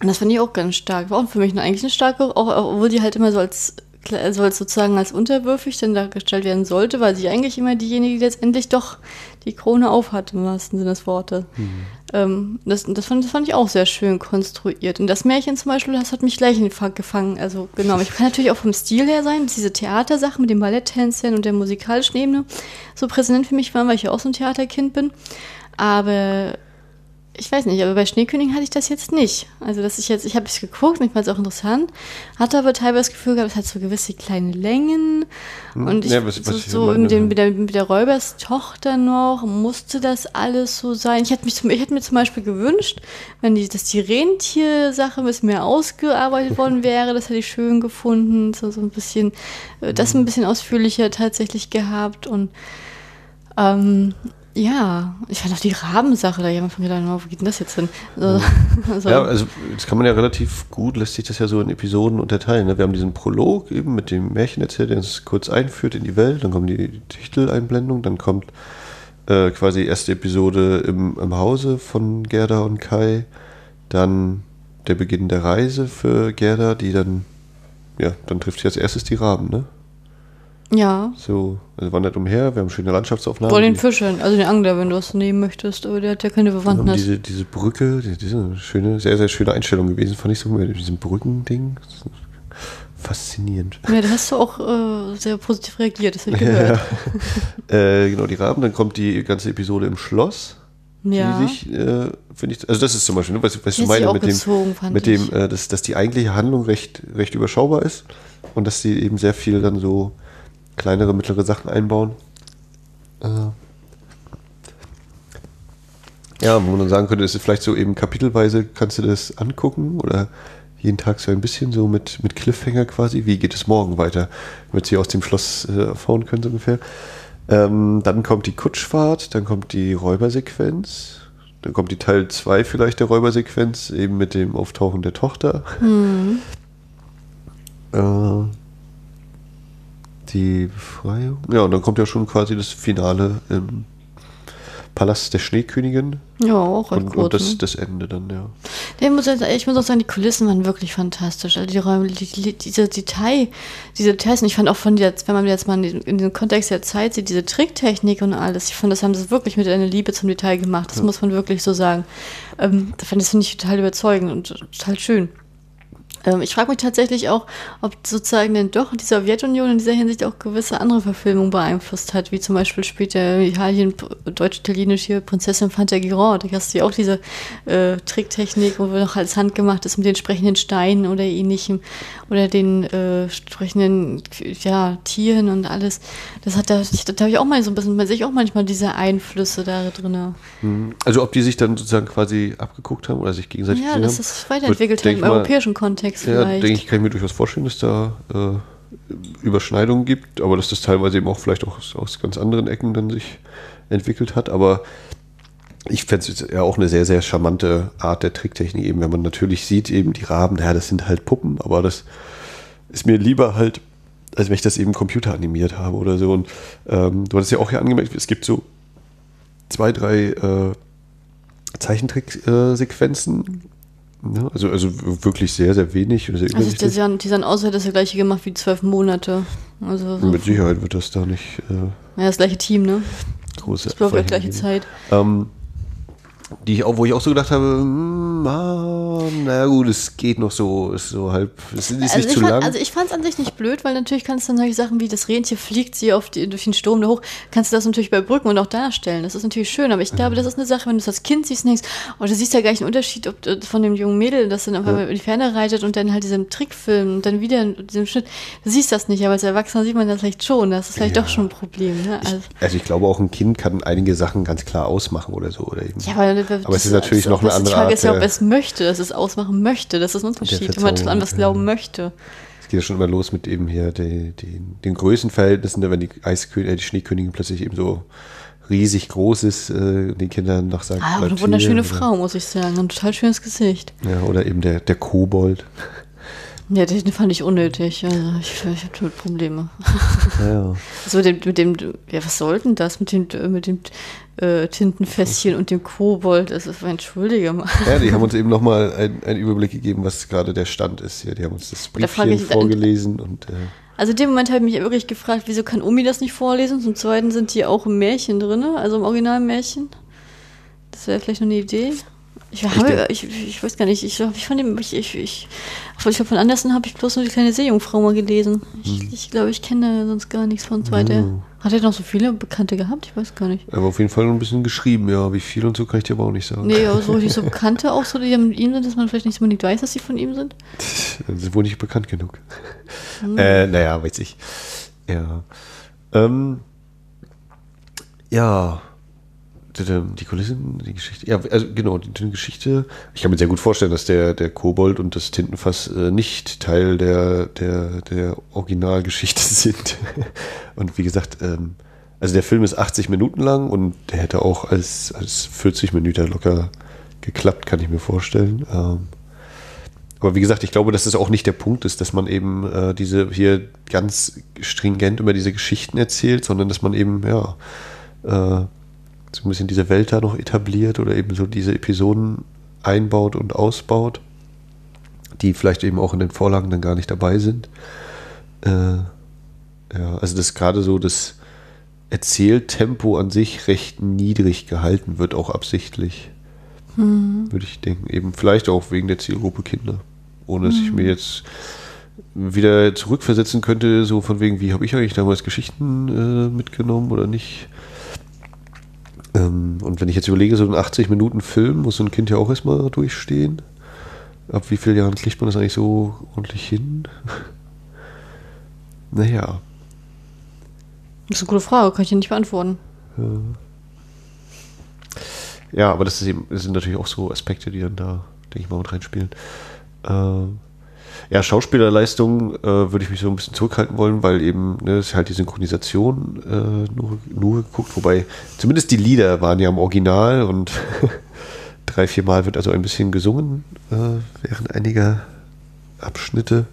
und das fand ich auch ganz stark. War auch für mich eigentlich eine starke, auch, obwohl die halt immer so als also als sozusagen als unterwürfig dann dargestellt werden sollte, weil sie eigentlich immer diejenige, die letztendlich doch die Krone aufhat, im wahrsten Sinne des Wortes. Mhm. Ähm, das, das, fand, das fand ich auch sehr schön konstruiert. Und das Märchen zum Beispiel, das hat mich gleich in den Fang gefangen. Also genau, ich kann natürlich auch vom Stil her sein, diese Theatersachen mit den Balletttänzern und der musikalischen Ebene so präsent für mich waren, weil ich ja auch so ein Theaterkind bin. Aber ich weiß nicht, aber bei Schneekönig hatte ich das jetzt nicht. Also, dass ich jetzt, ich habe es geguckt, mich fand es auch interessant, hatte aber teilweise das Gefühl gehabt, es hat so gewisse kleine Längen. Hm. Und ich, ja, was, was so, so mit, dem, mit, der, mit der Räuberstochter noch, musste das alles so sein. Ich hätte, mich zum, ich hätte mir zum Beispiel gewünscht, wenn die, dass die Rentiersache ein bisschen mehr ausgearbeitet worden wäre, das hätte ich schön gefunden, so, so ein bisschen, äh, das ein hm. bisschen ausführlicher tatsächlich gehabt und ähm, ja, ich fand auch die Rabensache, da jemand von gedacht, wo geht denn das jetzt hin? Also, also. Ja, also das kann man ja relativ gut, lässt sich das ja so in Episoden unterteilen. Ne? Wir haben diesen Prolog eben mit dem Märchenerzähler, der uns kurz einführt in die Welt, dann kommt die Titeleinblendung, dann kommt äh, quasi die erste Episode im, im Hause von Gerda und Kai, dann der Beginn der Reise für Gerda, die dann, ja, dann trifft sie als erstes die Raben, ne? Ja. So, also wandert umher, wir haben schöne Landschaftsaufnahmen. Vor den Fischen, also den Angler, wenn du es nehmen möchtest, aber der hat ja keine Bewandtnis. Diese, diese Brücke, diese schöne, sehr, sehr schöne Einstellung gewesen, fand ich so mit diesem Brückending. Faszinierend. Ja, da hast du auch äh, sehr positiv reagiert, das habe ich gehört. Ja. äh, genau, die Raben, dann kommt die ganze Episode im Schloss. Ja. Die sich, äh, finde ich, also das ist zum Beispiel, ne, was, was du meine mit gezogen, dem, mit dem, äh, dass, dass die eigentliche Handlung recht, recht überschaubar ist und dass sie eben sehr viel dann so kleinere, mittlere Sachen einbauen. Äh, ja, wo man sagen könnte, ist vielleicht so eben kapitelweise kannst du das angucken oder jeden Tag so ein bisschen so mit, mit Cliffhanger quasi. Wie geht es morgen weiter? Damit sie aus dem Schloss äh, fahren können, so ungefähr. Ähm, dann kommt die Kutschfahrt, dann kommt die Räubersequenz, dann kommt die Teil 2 vielleicht der Räubersequenz, eben mit dem Auftauchen der Tochter. Mhm. Äh, die Befreiung. Ja, und dann kommt ja schon quasi das Finale im Palast der Schneekönigin. Ja, auch und, gut, und das, das Ende dann, ja. Ich muss, ich muss auch sagen, die Kulissen waren wirklich fantastisch. Also die Räume, die, die, diese Detail, diese Details, und ich fand auch von der, wenn man jetzt mal in, in den Kontext der Zeit sieht, diese Tricktechnik und alles, ich fand, das haben sie wirklich mit einer Liebe zum Detail gemacht. Das ja. muss man wirklich so sagen. Ähm, das finde ich total überzeugend und total schön. Ähm, ich frage mich tatsächlich auch, ob sozusagen denn doch die Sowjetunion in dieser Hinsicht auch gewisse andere Verfilmungen beeinflusst hat, wie zum Beispiel später Italien, deutsch-italienisch hier Prinzessin Fantagirond. Da hast du ja auch diese äh, Tricktechnik, wo noch alles handgemacht ist mit den entsprechenden Steinen oder ähnlichem oder den äh, entsprechenden ja, Tieren und alles. Das hat da, da habe ich auch mal so ein bisschen, man sich auch manchmal diese Einflüsse da drin. Mhm. Also ob die sich dann sozusagen quasi abgeguckt haben oder sich gegenseitig Ja, das ist weiterentwickelt haben im europäischen Kontext. Ja, vielleicht. denke ich, kann ich mir durchaus vorstellen, dass da äh, Überschneidungen gibt, aber dass das teilweise eben auch vielleicht auch aus, aus ganz anderen Ecken dann sich entwickelt hat. Aber ich fände es ja auch eine sehr, sehr charmante Art der Tricktechnik, eben wenn man natürlich sieht, eben die Raben, ja, das sind halt Puppen, aber das ist mir lieber halt, als wenn ich das eben computeranimiert habe oder so. Und ähm, du hattest ja auch ja angemerkt, es gibt so zwei, drei äh, Zeichentricksequenzen, ja, also, also wirklich sehr, sehr wenig. Sehr also die sahen, die sahen aus, hätte das der gleiche gemacht wie zwölf Monate. Also so Mit Sicherheit wird das da nicht. Äh, ja, das gleiche Team, ne? Große das braucht die gleiche Zeit. Ähm, die ich auch, wo ich auch so gedacht habe, hm, ah, na gut, es geht noch so, ist so halb, es ist Also nicht ich, zu fand, lang. also ich fand es an sich nicht blöd, weil natürlich kannst du dann solche Sachen wie das Rentier fliegt sie auf die, durch den Sturm da hoch, kannst du das natürlich überbrücken und auch darstellen. Das ist natürlich schön, aber ich glaube, das ist eine Sache, wenn du es als Kind siehst und denkst, oh, du siehst ja gleich einen Unterschied ob, äh, von dem jungen Mädel, das dann einfach in die Ferne reitet und dann halt diesem Trickfilm und dann wieder in diesem Schnitt. Du siehst das nicht, aber als Erwachsener sieht man das vielleicht schon. Das ist vielleicht Ja. doch schon ein Problem. Ne? Also, also ich glaube auch ein Kind kann einige Sachen ganz klar ausmachen oder so. Oder eben. ja, aber, Aber es ist natürlich noch eine andere Die Frage ist ja, ob es möchte, dass es ausmachen möchte. Das ist ein Unterschied, wenn man an was glauben möchte. Es geht ja schon immer los mit eben hier die, die, den Größenverhältnissen, ne, wenn die Eiskönigin, äh, die Schneekönigin plötzlich eben so riesig groß ist, äh, den Kindern nach sagt, Ah, eine wunderschöne hier, Frau, muss ich sagen. Ein total schönes Gesicht. Oder, ja, oder eben der, der Kobold. Ja, den fand ich unnötig. Also ich, ich habe damit Probleme. Ja. Also mit dem, mit dem, ja, was soll denn das mit dem, mit dem äh, Tintenfässchen und dem Kobold? Das ist, entschuldige mal. Ja, die haben uns eben nochmal einen, Überblick gegeben, was gerade der Stand ist hier. Die haben uns das Da Briefchen ich- vorgelesen und äh, Also in dem Moment habe ich mich wirklich gefragt, wieso kann Omi das nicht vorlesen? Zum Zweiten sind die auch im Märchen drin, also im Originalmärchen. Das wäre vielleicht noch eine Idee. Ich, habe, ich, ich weiß gar nicht, ich, ich dem, ich, ich, ich, ich glaube, von Andersen habe ich bloß nur die kleine Seejungfrau mal gelesen. Ich, ich glaube, ich kenne sonst gar nichts von zweiter. Hm. Hat er noch so viele Bekannte gehabt? Ich weiß gar nicht. aber auf jeden Fall noch ein bisschen geschrieben, ja. Wie viel und so kann ich dir aber auch nicht sagen. Nee, aber so richtig so Bekannte auch so, die mit ihm sind, dass man vielleicht nicht unbedingt weiß, dass sie von ihm sind. Dann sind wohl nicht bekannt genug. Hm. Äh, naja, weiß ich. Ja. Ähm, ja. Die Kulissen, die Geschichte. Ja, also genau, die, Geschichte. Ich kann mir sehr gut vorstellen, dass der, der Kobold und das Tintenfass äh, nicht Teil der, der, der Originalgeschichte sind. und wie gesagt, ähm, also der Film ist 80 Minuten lang und der hätte auch als, als 40 Minuten locker geklappt, kann ich mir vorstellen. Ähm, aber wie gesagt, ich glaube, dass das auch nicht der Punkt ist, dass man eben äh, diese hier ganz stringent über diese Geschichten erzählt, sondern dass man eben, ja, äh, so ein bisschen diese Welt da noch etabliert oder eben so diese Episoden einbaut und ausbaut, die vielleicht eben auch in den Vorlagen dann gar nicht dabei sind. Äh, ja, also dass gerade so das Erzähltempo an sich recht niedrig gehalten wird, auch absichtlich würde ich denken. Eben vielleicht auch wegen der Zielgruppe Kinder. Ohne dass ich mir jetzt wieder zurückversetzen könnte, so von wegen, wie habe ich eigentlich damals Geschichten äh, mitgenommen oder nicht. Ähm, und wenn ich jetzt überlege, so ein 80-Minuten-Film muss so ein Kind ja auch erstmal durchstehen. Ab wie vielen Jahren kriegt man das eigentlich so ordentlich hin? naja. Das ist eine gute Frage, kann ich dir nicht beantworten. Ja, aber das, ist eben, das sind natürlich auch so Aspekte, die dann da, denke ich mal, mit reinspielen. Ähm, ja, Schauspielerleistung äh, würde ich mich so ein bisschen zurückhalten wollen, weil eben, ne, ist halt die Synchronisation äh, nur, nur geguckt, wobei zumindest die Lieder waren ja im Original und drei, vier Mal wird also ein bisschen gesungen äh, während einiger Abschnitte.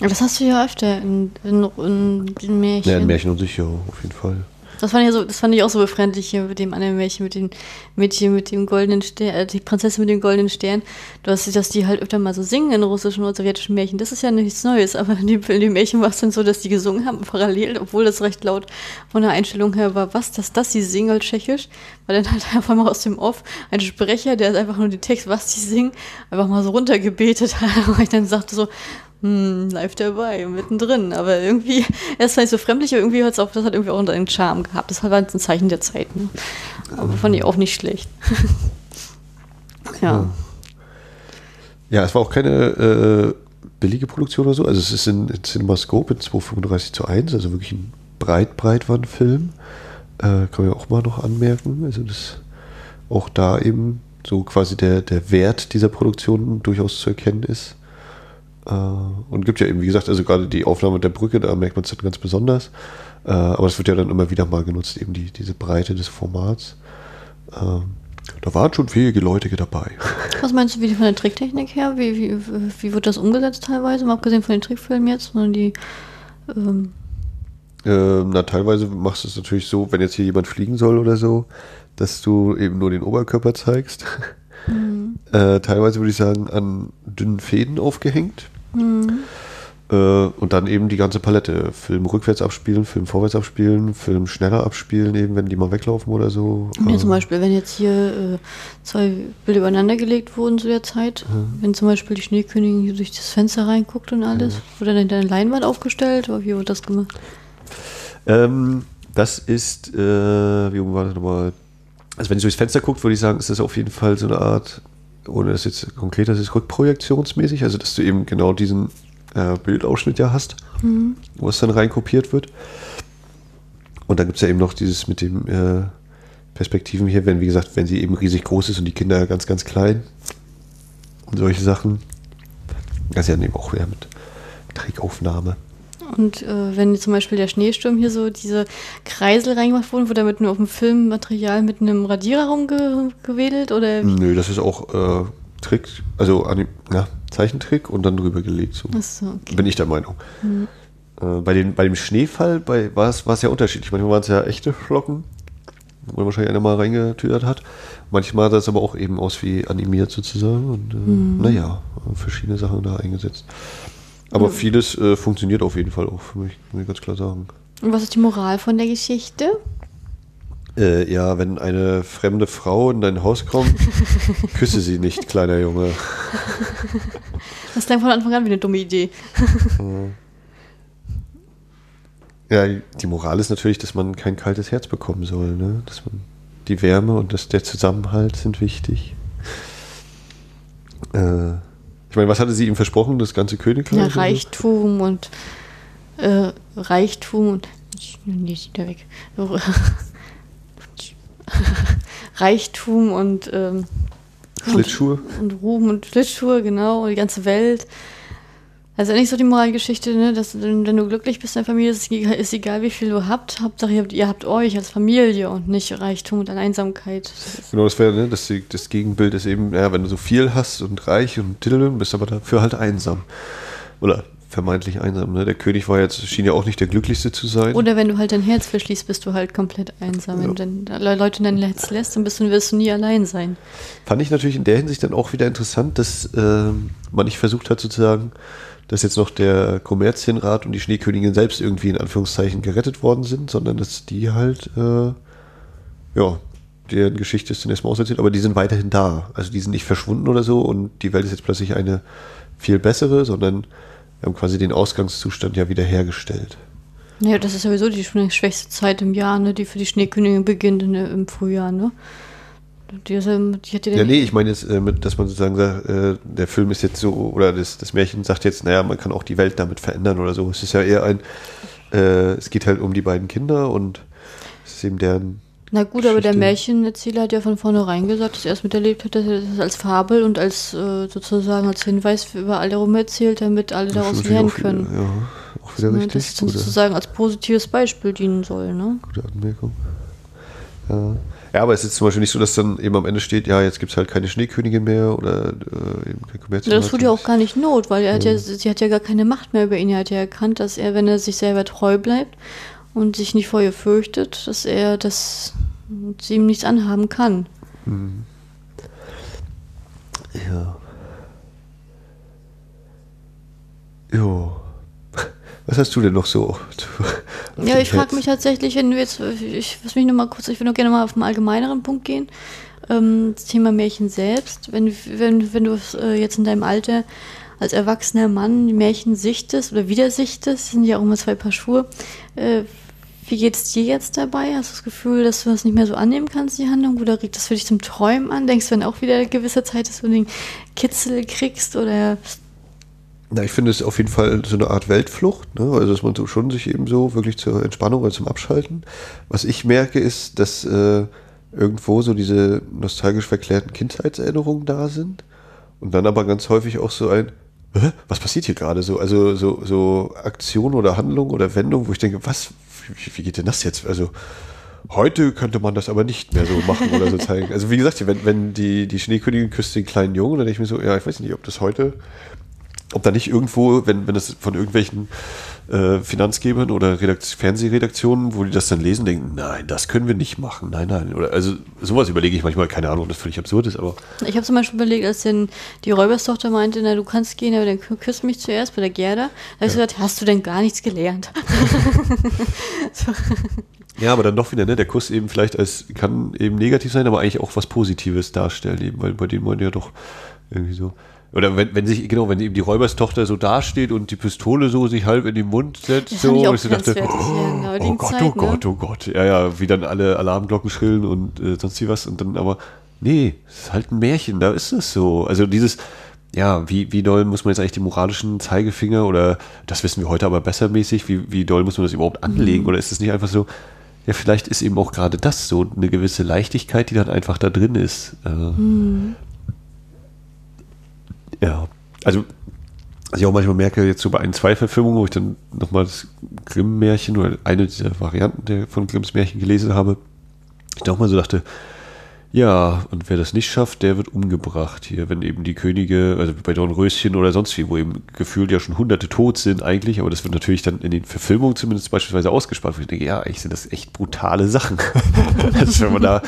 Das hast du ja öfter in, in, in den Märchen. Ja, in Märchen und sich, ja, auf jeden Fall. Das fand, ich so, das fand ich auch so befremdlich hier mit dem anderen Märchen, mit dem Mädchen mit dem goldenen Stern, äh, die Prinzessin mit dem goldenen Stern. Du hast, dass die halt öfter mal so singen in russischen oder sowjetischen Märchen. Das ist ja nichts Neues, aber in dem, in dem Märchen war es dann so, dass die gesungen haben parallel, obwohl das recht laut von der Einstellung her war, was, dass das sie singen als Tschechisch, weil dann halt einfach mal aus dem Off ein Sprecher, der einfach nur den Text, was die singen, einfach mal so runtergebetet hat, und ich dann sagte so, hm, live dabei, mittendrin. Aber irgendwie, er ist halt so fremdlich, aber irgendwie hat es auch, das hat irgendwie auch einen Charme gehabt. Das war ein Zeichen der Zeit, ne? Aber fand ich auch nicht schlecht. ja. Ja, es war auch keine äh, billige Produktion oder so. Also es ist in, in CinemaScope in 235 zu 1, also wirklich ein breit Breitbandfilm. Äh, kann man ja auch mal noch anmerken. Also das auch da eben so quasi der, der Wert dieser Produktion durchaus zu erkennen ist. Äh, und gibt ja eben, wie gesagt, also gerade die Aufnahme der Brücke, da merkt man es dann ganz besonders. Äh, aber es wird ja dann immer wieder mal genutzt, eben die, diese Breite des Formats. Ähm, da waren schon fähige Leute dabei. Was meinst du, wie von der Tricktechnik her? Wie, wie, wie wird das umgesetzt teilweise? Mal abgesehen von den Trickfilmen jetzt, sondern die. Ähm, Ähm, na, teilweise machst du es natürlich so, wenn jetzt hier jemand fliegen soll oder so, dass du eben nur den Oberkörper zeigst. Äh, teilweise würde ich sagen, an dünnen Fäden aufgehängt. Äh, und dann eben die ganze Palette. Film rückwärts abspielen, Film vorwärts abspielen, Film schneller abspielen, eben wenn die mal weglaufen oder so. Ja, Äh, zum Beispiel, wenn jetzt hier äh, zwei Bilder übereinander gelegt wurden zu der Zeit, wenn zum Beispiel die Schneekönigin hier durch das Fenster reinguckt und alles, wurde dann eine Leinwand aufgestellt, oder wie wurde das gemacht? Ähm, das ist, äh, wie war das nochmal? Also wenn sie durchs Fenster guckt, würde ich sagen, ist das auf jeden Fall so eine Art, ohne das jetzt konkret, das ist rückprojektionsmäßig, also dass du eben genau diesen äh, Bildausschnitt ja hast, wo es dann reinkopiert wird. Und dann gibt es ja eben noch dieses mit dem äh, Perspektiven hier, wenn, wie gesagt, wenn sie eben riesig groß ist und die Kinder ganz, ganz klein und solche Sachen. Das ist ja eben auch wieder mit Trickaufnahme. Und äh, wenn zum Beispiel der Schneesturm hier so diese Kreisel reingemacht wurden, wurde damit nur auf dem Filmmaterial mit einem Radierer rumgewedelt oder wie? Nö, das ist auch äh, Trick, also ja, Zeichentrick und dann drüber gelegt. So. Achso, okay. Bin ich der Meinung. Äh, bei, den, bei dem Schneefall war, es, ja unterschiedlich. Manchmal waren es ja echte Flocken, wo wahrscheinlich einer mal reingetüdert hat. Manchmal sah es aber auch eben aus wie animiert sozusagen. Und äh, naja, verschiedene Sachen da eingesetzt. Aber vieles äh, funktioniert auf jeden Fall auch für mich, muss ich ganz klar sagen. Und was ist die Moral von der Geschichte? Äh, ja, wenn eine fremde Frau in dein Haus kommt, küsse sie nicht, kleiner Junge. Das klang von Anfang an wie eine dumme Idee. Ja, die Moral ist natürlich, dass man kein kaltes Herz bekommen soll. Ne? Dass man die Wärme und das, der Zusammenhalt sind wichtig. Äh, ich meine, was hatte sie ihm versprochen? Das ganze Königreich? Ja, oder so? Reichtum und äh, Reichtum und nee, ist wieder weg. Reichtum und ähm, Schlittschuhe? und Ruhm und Schlittschuhe, genau, und die ganze Welt. Also nicht so die Moralgeschichte, ne, dass wenn du glücklich bist in der Familie, ist, ist egal, wie viel du habt. Hauptsache, ihr habt, ihr habt euch als Familie und nicht Reichtum und Einsamkeit. Genau, das wäre, ne, das, das Gegenbild ist eben, ja, wenn du so viel hast und reich und titeln, bist aber dafür halt einsam. Oder vermeintlich einsam. Ne? Der König war jetzt, schien ja auch nicht der glücklichste zu sein. Oder wenn du halt dein Herz verschließt, bist du halt komplett einsam. Wenn du Leute in dein Herz lässt, dann bist du, wirst du nie allein sein. Fand ich natürlich in der Hinsicht dann auch wieder interessant, dass ähm, man nicht versucht hat sozusagen, dass jetzt noch der Kommerzienrat und die Schneekönigin selbst irgendwie in Anführungszeichen gerettet worden sind, sondern dass die halt, äh, ja, deren Geschichte ist zunächst mal auserzählt, aber die sind weiterhin da. Also die sind nicht verschwunden oder so und die Welt ist jetzt plötzlich eine viel bessere, sondern wir haben quasi den Ausgangszustand ja wiederhergestellt. Ja, das ist sowieso die sch- schwächste Zeit im Jahr, ne, die für die Schneekönigin beginnt in, der- im Frühjahr, ne? Die, ist, die hat ja, nee, ich meine jetzt, äh, dass man sozusagen sagt, äh, der Film ist jetzt so, oder das, das Märchen sagt jetzt, naja, man kann auch die Welt damit verändern oder so. Es ist ja eher ein, äh, es geht halt um die beiden Kinder und es ist eben deren, Na gut, aber der Geschichte. Märchenerzähler hat ja von vornherein gesagt, dass er es miterlebt hat, dass er das als Fabel und als äh, sozusagen als Hinweis für überall herum erzählt, damit alle das daraus lernen können. Wieder, ja, auch wieder Ne, richtig. das sozusagen als positives Beispiel dienen soll, ne? gute Anmerkung. Ja. Ja, aber es ist zum Beispiel nicht so, dass dann eben am Ende steht, ja, jetzt gibt es halt keine Schneekönigin mehr oder äh, eben kein Kommerzienrat. Das tut ja auch gar nicht Not, weil er hat ja, sie hat ja gar keine Macht mehr über ihn. Er hat ja erkannt, dass er, wenn er sich selber treu bleibt und sich nicht vor ihr fürchtet, dass er das sie ihm nichts anhaben kann. Ja. Jo. Was hast du denn noch so? Ja, ich frage mich tatsächlich, wenn du jetzt, ich muss mich noch mal kurz, ich will noch gerne mal auf einen allgemeineren Punkt gehen. Ähm, das Thema Märchen selbst. Wenn, wenn, wenn du äh, jetzt in deinem Alter als erwachsener Mann die Märchen sichtest oder wieder sichtest, sind ja auch immer zwei Paar Schuhe. Äh, wie geht's dir jetzt dabei? Hast du das Gefühl, dass du das nicht mehr so annehmen kannst, die Handlung? Oder regt das für dich zum Träumen an? Denkst du, wenn auch wieder eine gewisse Zeit ist, wo du den Kitzel kriegst? Oder Na, ich finde es auf jeden Fall so eine Art Weltflucht, ne? Also dass man so schon sich eben so wirklich zur Entspannung oder zum Abschalten. Was ich merke, ist, dass äh, irgendwo so diese nostalgisch verklärten Kindheitserinnerungen da sind. Und dann aber ganz häufig auch so ein, was passiert hier gerade so? Also so, so Aktion oder Handlung oder Wendung, wo ich denke, was, wie, wie geht denn das jetzt? Also heute könnte man das aber nicht mehr so machen oder so zeigen. Also wie gesagt, wenn, wenn die, die Schneekönigin küsst den kleinen Jungen, dann denke ich mir so, ja, ich weiß nicht, ob das heute ob da nicht irgendwo, wenn, wenn das von irgendwelchen äh, Finanzgebern oder Redakt Fernsehredaktionen, wo die das dann lesen, denken, nein, das können wir nicht machen, nein, nein. Oder also sowas überlege ich manchmal, keine Ahnung, das völlig absurd ist, aber. Ich habe zum Beispiel überlegt, als denn die Räuberstochter meinte, na, du kannst gehen, aber dann küsst mich zuerst bei der Gerda. Da habe ich ja. gesagt, hast du denn gar nichts gelernt? so. Ja, aber dann doch wieder, ne, der Kuss eben vielleicht als, kann eben negativ sein, aber eigentlich auch was Positives darstellen, eben, weil bei denen wollen ja doch irgendwie so. Oder wenn, wenn sich, genau, wenn eben die Räuberstochter so dasteht und die Pistole so sich halb in den Mund setzt, das so, und ich dachte, oh, oh Gott, Zeit, oh Gott, oh Gott. Ja, ja, wie dann alle Alarmglocken schrillen und äh, sonst wie was. Und dann aber, nee, es ist halt ein Märchen, da ist es so. Also dieses, ja, wie, wie doll muss man jetzt eigentlich den moralischen Zeigefinger oder das wissen wir heute aber bessermäßig, wie, wie doll muss man das überhaupt anlegen? Mhm. Oder ist es nicht einfach so, ja, vielleicht ist eben auch gerade das so eine gewisse Leichtigkeit, die dann einfach da drin ist. Äh, mhm. Ja, also was ich auch manchmal merke, jetzt so bei ein, zwei Verfilmungen, wo ich dann nochmal das Grimm-Märchen oder eine dieser Varianten der, von Grimms Märchen gelesen habe, ich auch mal so dachte, ja, und wer das nicht schafft, der wird umgebracht hier, wenn eben die Könige, also bei Dornröschen oder sonst wie, wo eben gefühlt ja schon hunderte tot sind eigentlich, aber das wird natürlich dann in den Verfilmungen zumindest beispielsweise ausgespart, wo ich denke, ja, eigentlich sind das echt brutale Sachen. also wenn man da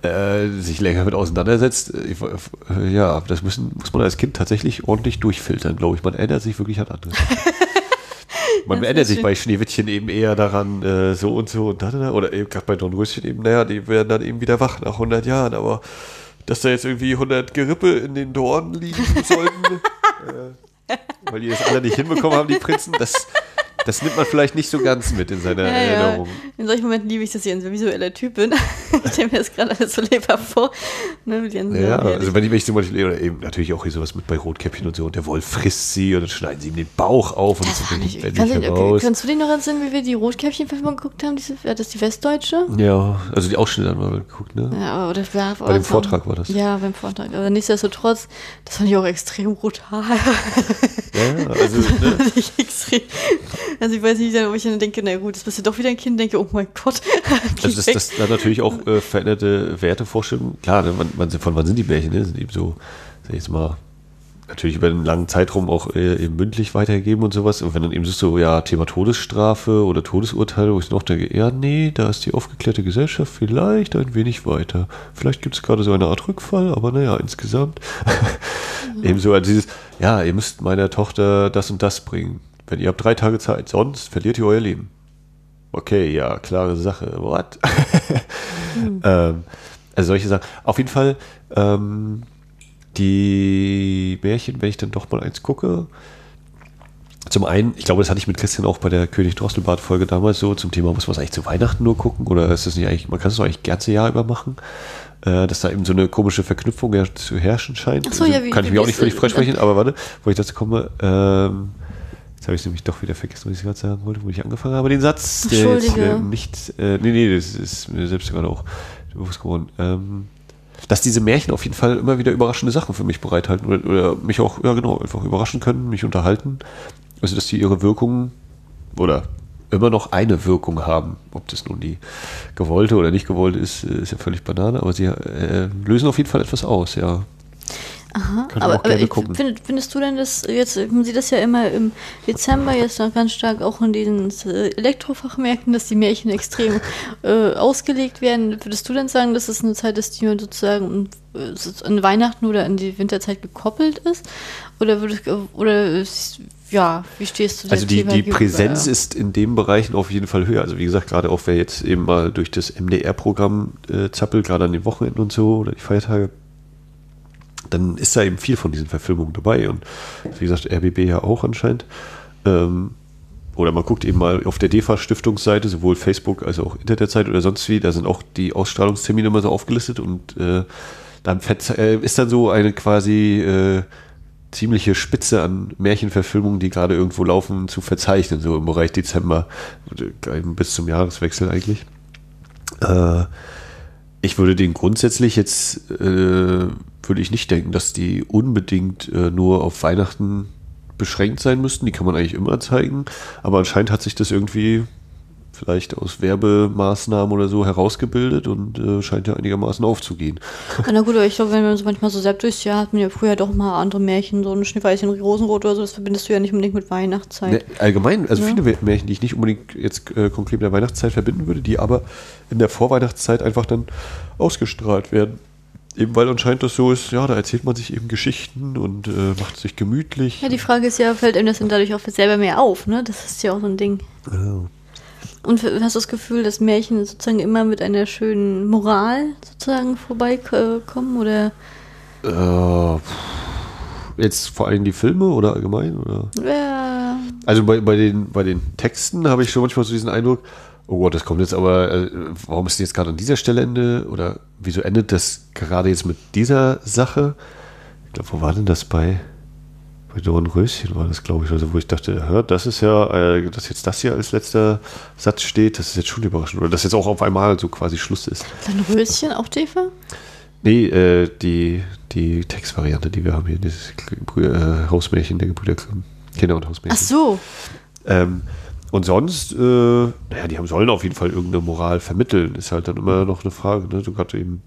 äh, sich länger mit auseinandersetzt, äh, ja, das müssen, muss man als Kind tatsächlich ordentlich durchfiltern, glaube ich. Man erinnert sich wirklich an andere. Man erinnert sich bei Schneewittchen eben eher daran, äh, so und so und da, oder eben gerade bei Dornröschen eben, naja, die werden dann eben wieder wach nach 100 Jahren, aber dass da jetzt irgendwie 100 Gerippe in den Dornen liegen sollten, äh, weil die das alle nicht hinbekommen haben, die Prinzen, das das nimmt man vielleicht nicht so ganz mit in seiner ja, Erinnerung. Ja. In solchen Momenten liebe ich, dass ich ein visueller Typ bin. ich stelle mir das gerade alles so lebhaft vor. Ne, ja, also wenn ich mich zum Beispiel, oder eben natürlich auch hier sowas mit bei Rotkäppchen und so, und der Wolf frisst sie und dann schneiden sie ihm den Bauch auf und das so nicht, kannst, du, okay, kannst du dich noch erinnern, wie wir die Rotkäppchen-Filme geguckt haben? Diese, war das die Westdeutsche? Ja, also die Ausschnitte haben wir geguckt, ne? Ja, aber das war bei dem Vortrag war das. Ja, beim Vortrag. Aber nichtsdestotrotz, das fand ich auch extrem brutal. ja, also, ne? extrem. Also ich weiß nicht, wo ich dann denke, na gut, jetzt bist du doch wieder ein Kind, denke, oh mein Gott. also das, das hat natürlich auch äh, veränderte Wertevorstellungen. Klar, ne, man, von wann sind die Märchen? Ne? Sind eben so, sag ich jetzt mal, natürlich über einen langen Zeitraum auch äh, eben mündlich weitergegeben und sowas. Und wenn dann eben so, ja, Thema Todesstrafe oder Todesurteile, wo ich noch denke, ja, nee, da ist die aufgeklärte Gesellschaft vielleicht ein wenig weiter. Vielleicht gibt es gerade so eine Art Rückfall, aber naja, insgesamt. Mhm. Ebenso also dieses, ja, ihr müsst meiner Tochter das und das bringen. Wenn ihr habt drei Tage Zeit, sonst verliert ihr euer Leben. Okay, ja, klare Sache. What? hm. ähm, also solche Sachen. Auf jeden Fall, ähm, die Märchen, wenn ich dann doch mal eins gucke, zum einen, ich glaube, das hatte ich mit Christian auch bei der König Drosselbart-Folge damals so zum Thema, muss man es eigentlich zu Weihnachten nur gucken oder ist das nicht eigentlich, man kann es doch eigentlich ganze Jahr über machen, äh, dass da eben so eine komische Verknüpfung ja zu herrschen scheint. Ach so, also, ja, wie, kann ich mich auch nicht völlig freisprechen, aber warte, wo ich dazu komme, ähm, Jetzt habe ich nämlich doch wieder vergessen, was ich gerade sagen wollte, wo ich angefangen habe. Den Satz, der jetzt äh, nicht. Äh, nee, nee, das ist mir selbst gerade auch bewusst geworden. Ähm, dass diese Märchen auf jeden Fall immer wieder überraschende Sachen für mich bereithalten oder, oder mich auch, ja genau, einfach überraschen können, mich unterhalten. Also, dass die ihre Wirkung oder immer noch eine Wirkung haben. Ob das nun die gewollte oder nicht gewollte ist, äh, ist ja völlig Banane, aber sie äh, lösen auf jeden Fall etwas aus, ja. Aha, aber, aber find, findest du denn das, jetzt man sieht das ja immer im Dezember, jetzt noch ganz stark auch in diesen äh, Elektrofachmärkten, dass die Märchen extrem äh, ausgelegt werden. Würdest du denn sagen, dass es eine Zeit ist, die man sozusagen äh, an Weihnachten oder in die Winterzeit gekoppelt ist? Oder würdest, oder ja, wie stehst du Also die, die Präsenz ist in dem Bereich auf jeden Fall höher. Also wie gesagt, gerade auch wer jetzt eben mal durch das MDR-Programm äh, zappelt, gerade an den Wochenenden und so oder die Feiertage, dann ist da eben viel von diesen Verfilmungen dabei. Und wie gesagt, RBB ja auch anscheinend. Ähm, oder man guckt eben mal auf der DEFA-Stiftungsseite, sowohl Facebook als auch Internetseite oder sonst wie, da sind auch die Ausstrahlungstermine immer so aufgelistet und äh, dann äh, ist dann so eine quasi äh, ziemliche Spitze an Märchenverfilmungen, die gerade irgendwo laufen, zu verzeichnen, so im Bereich Dezember, bis zum Jahreswechsel eigentlich. Äh, ich würde den grundsätzlich jetzt, äh, würde ich nicht denken, dass die unbedingt äh, nur auf Weihnachten beschränkt sein müssten. Die kann man eigentlich immer zeigen. Aber anscheinend hat sich das irgendwie vielleicht aus Werbemaßnahmen oder so herausgebildet und äh, scheint ja einigermaßen aufzugehen. Ja, na gut, aber ich glaube, wenn man so manchmal so selbst durchs Jahr hat man ja früher doch mal andere Märchen, so ein Schneeweißchen Rosenrot oder so, das verbindest du ja nicht unbedingt mit Weihnachtszeit. Ne, allgemein, also Ja. viele Märchen, die ich nicht unbedingt jetzt äh, konkret mit der Weihnachtszeit verbinden würde, die aber in der Vorweihnachtszeit einfach dann ausgestrahlt werden. Eben weil anscheinend das so ist, ja, da erzählt man sich eben Geschichten und äh, macht sich gemütlich. Ja, die Frage ist ja, fällt einem das dann dadurch auch selber mehr auf, ne? Das ist ja auch so ein Ding. Ja. Und hast du das Gefühl, dass Märchen sozusagen immer mit einer schönen Moral sozusagen vorbeikommen? Oder Äh, jetzt vor allem die Filme oder allgemein? Oder? ja, Also bei, bei, den, bei den Texten habe ich schon manchmal so diesen Eindruck, oh Gott, das kommt jetzt aber, äh, warum ist denn jetzt gerade an dieser Stelle Ende? Oder wieso endet das gerade jetzt mit dieser Sache? Ich glaube, wo war denn das bei? Bei Dornröschen war das, glaube ich, also wo ich dachte, hä, das ist ja, äh, dass jetzt das hier als letzter Satz steht, das ist jetzt schon überraschend. Oder dass jetzt auch auf einmal so quasi Schluss ist. dann Röschen auch Eva? Nee, äh, die, die Textvariante, die wir haben hier, dieses äh, Hausmärchen der Gebrüder Grimm. Kinder- und Hausmärchen. Ach so. Ähm, und sonst, äh, naja, die haben, sollen auf jeden Fall irgendeine Moral vermitteln. Ist halt dann immer noch eine Frage. Ne? Du gerade eben,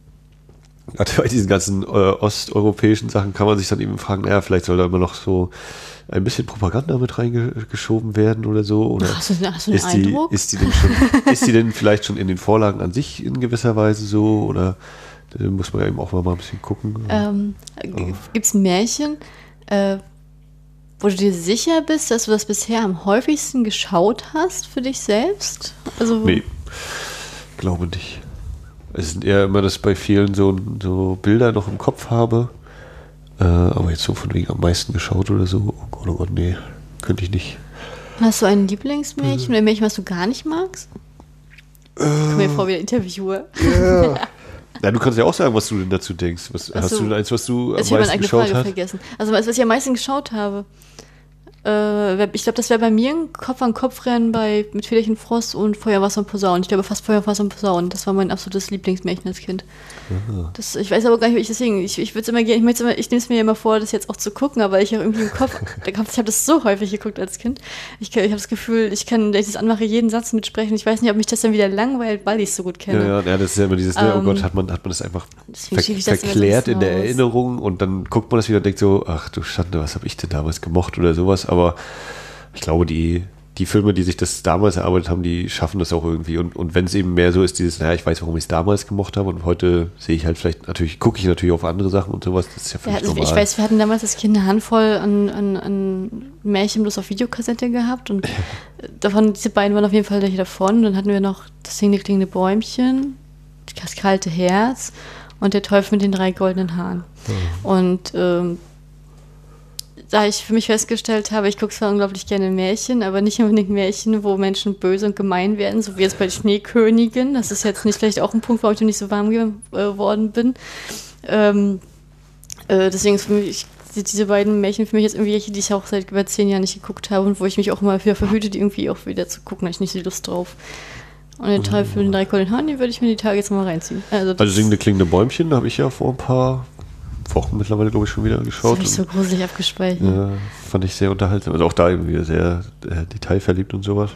gerade bei diesen ganzen äh, osteuropäischen Sachen kann man sich dann eben fragen, naja, vielleicht soll da immer noch so ein bisschen Propaganda mit reingeschoben werden oder so. Oder Hast du, hast du einen ist, die, Eindruck? ist, die denn schon, ist die denn vielleicht schon in den Vorlagen an sich in gewisser Weise so? Oder da muss man ja eben auch mal ein bisschen gucken. ähm, Gibt es ein Märchen, äh, wo du dir sicher bist, dass du das bisher am häufigsten geschaut hast für dich selbst? Also, Nee, glaube nicht. Es sind eher immer, dass ich bei vielen so, so Bilder noch im Kopf habe. Äh, aber jetzt so von wegen am meisten geschaut oder so. Oh Gott, oh Gott, nee, könnte ich nicht. Hast du ein Lieblingsmärchen oder ein Märchen, was du gar nicht magst? Ich komme mir vor wie ein Interviewer. Ja, du kannst ja auch sagen, was du denn dazu denkst. Was, Ach hast so. du denn eins, was du am Also ich habe meine meisten eigene geschaut Frage hast? vergessen. Also was ich am meisten geschaut habe, äh, ich glaube, das wäre bei mir ein Kopf an Kopf rennen bei mit Federchen Frost und Feuer, Wasser und Posaunen. Ich glaube fast Feuer, Wasser und Posaunen. Das war mein absolutes Lieblingsmärchen als Kind. Das, ich weiß aber gar nicht, wie ich deswegen. Ich, ich würde immer gerne, ich, immer- ich nehme es mir immer vor, das jetzt auch zu gucken, aber ich habe irgendwie im Kopf, ich habe das so häufig geguckt als Kind. Ich, ich habe das Gefühl, ich kann, wenn ich das anmache, jeden Satz mitsprechen. Ich weiß nicht, ob mich das dann wieder langweilt, weil ich es so gut kenne. Ja, ja, ja, das ist ja immer dieses, ne, oh Ähm, Gott, hat man, hat man das einfach ver das verklärt in der. Erinnerung und dann guckt man das wieder und denkt so, ach du Schande, was habe ich denn damals gemocht oder sowas. Aber ich glaube, die, die Filme, die sich das damals erarbeitet haben, die schaffen das auch irgendwie. Und, und wenn es eben mehr so ist, dieses, naja, ich weiß, warum ich es damals gemocht habe und heute sehe ich halt vielleicht, natürlich, gucke ich natürlich auf andere Sachen und sowas, das ist ja Ja, völlig also normal. ich weiß, wir hatten damals als Kind eine Handvoll an, an, an Märchen bloß auf Videokassette gehabt und davon, diese beiden waren auf jeden Fall welche davon. Und dann hatten wir noch das singende klingende Bäumchen, das kalte Herz und der Teufel mit den drei goldenen Haaren. Und ähm, da ich für mich festgestellt habe, ich gucke zwar unglaublich gerne Märchen, aber nicht unbedingt Märchen, wo Menschen böse und gemein werden, so wie jetzt bei Schneekönigin. Das ist jetzt nicht vielleicht auch ein Punkt, warum ich noch nicht so warm geworden bin. Ähm, äh, deswegen ist für mich sind diese beiden Märchen für mich jetzt irgendwie welche, die ich auch seit über zehn Jahren nicht geguckt habe und wo ich mich auch immer wieder verhüte, die irgendwie auch wieder zu gucken. Da habe ich nicht so die Lust drauf. Und den Teufel den drei goldenen Haaren, den würde ich mir die Tage jetzt mal reinziehen. Also, Also singende klingende Bäumchen habe ich ja vor ein paar Wochen mittlerweile, glaube ich, schon wieder das geschaut. habe ich so gruselig abgespeichert. Ja, fand ich sehr unterhaltsam. Also auch da eben wieder sehr äh, detailverliebt und sowas.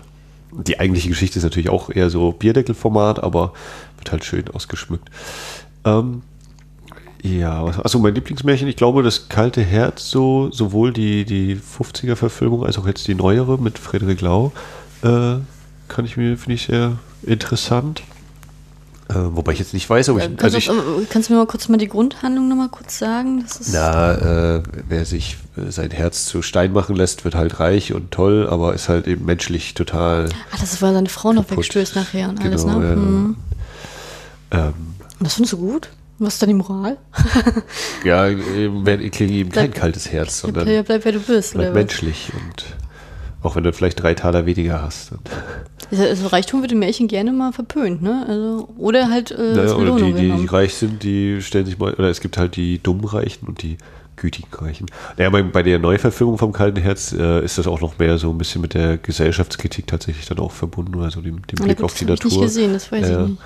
Die eigentliche Geschichte ist natürlich auch eher so Bierdeckelformat, aber wird halt schön ausgeschmückt. Ähm, ja, was, achso, mein Lieblingsmärchen, ich glaube, das kalte Herz, so, sowohl die, die 50er-Verfilmung als auch jetzt die neuere mit Frederik Lau, äh, kann ich mir, finde ich sehr interessant. Äh, wobei ich jetzt nicht weiß, ob ich. Äh, Kannst, Also ich du, äh, kannst du mir mal kurz mal die Grundhandlung nochmal kurz sagen? Ist, Na, äh, wer sich äh, sein Herz zu Stein machen lässt, wird halt reich und toll, aber ist halt eben menschlich total. ah, das war seine Frau noch kaputt. wegstößt nachher und alles, Genau, ne? ja. Mhm. Ähm, Und das findest du gut? Was ist dann die Moral? ja, eben, kriege eben kein Bleib- kaltes Herz, sondern bleib, bleib, wer du bist, bleib menschlich und auch wenn du vielleicht drei Taler weniger hast. Also Reichtum wird im Märchen gerne mal verpönt, ne? Also, oder halt äh, naja, oder die, die, die reich sind, die stellen sich mal, oder es gibt halt die dummen Reichen und die gütigen Reichen. Naja, bei, bei der Neuverfilmung vom Kalten Herz äh, ist das auch noch mehr so ein bisschen mit der Gesellschaftskritik tatsächlich dann auch verbunden, also dem, dem Blick auf das die hab ich Natur. nicht gesehen, das weiß Ja. ich nicht.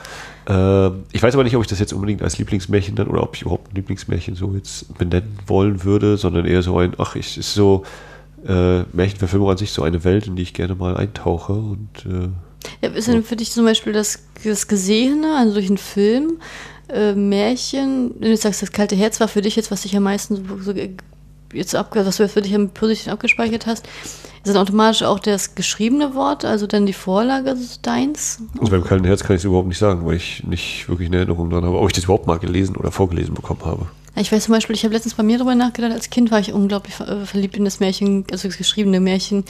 Ähm, ich weiß aber nicht, ob ich das jetzt unbedingt als Lieblingsmärchen dann oder ob ich überhaupt ein Lieblingsmärchen so jetzt benennen wollen würde, sondern eher so ein, ach, ich ist so äh, Märchenverfilmung an sich so eine Welt, in die ich gerne mal eintauche und äh, Ja, ist denn für dich zum Beispiel das, das Gesehene an solchen Filmen, äh, Märchen, wenn du sagst, das kalte Herz war für dich jetzt, was dich am meisten so, so jetzt ab, was du für dich am positiv abgespeichert hast, ist dann automatisch auch das geschriebene Wort, also dann die Vorlage deins? Also beim kalten Herz kann ich es überhaupt nicht sagen, weil ich nicht wirklich eine Erinnerung daran habe, ob ich das überhaupt mal gelesen oder vorgelesen bekommen habe. Ich weiß zum Beispiel, ich habe letztens bei mir darüber nachgedacht, als Kind war ich unglaublich äh, verliebt in das Märchen, also das geschriebene Märchen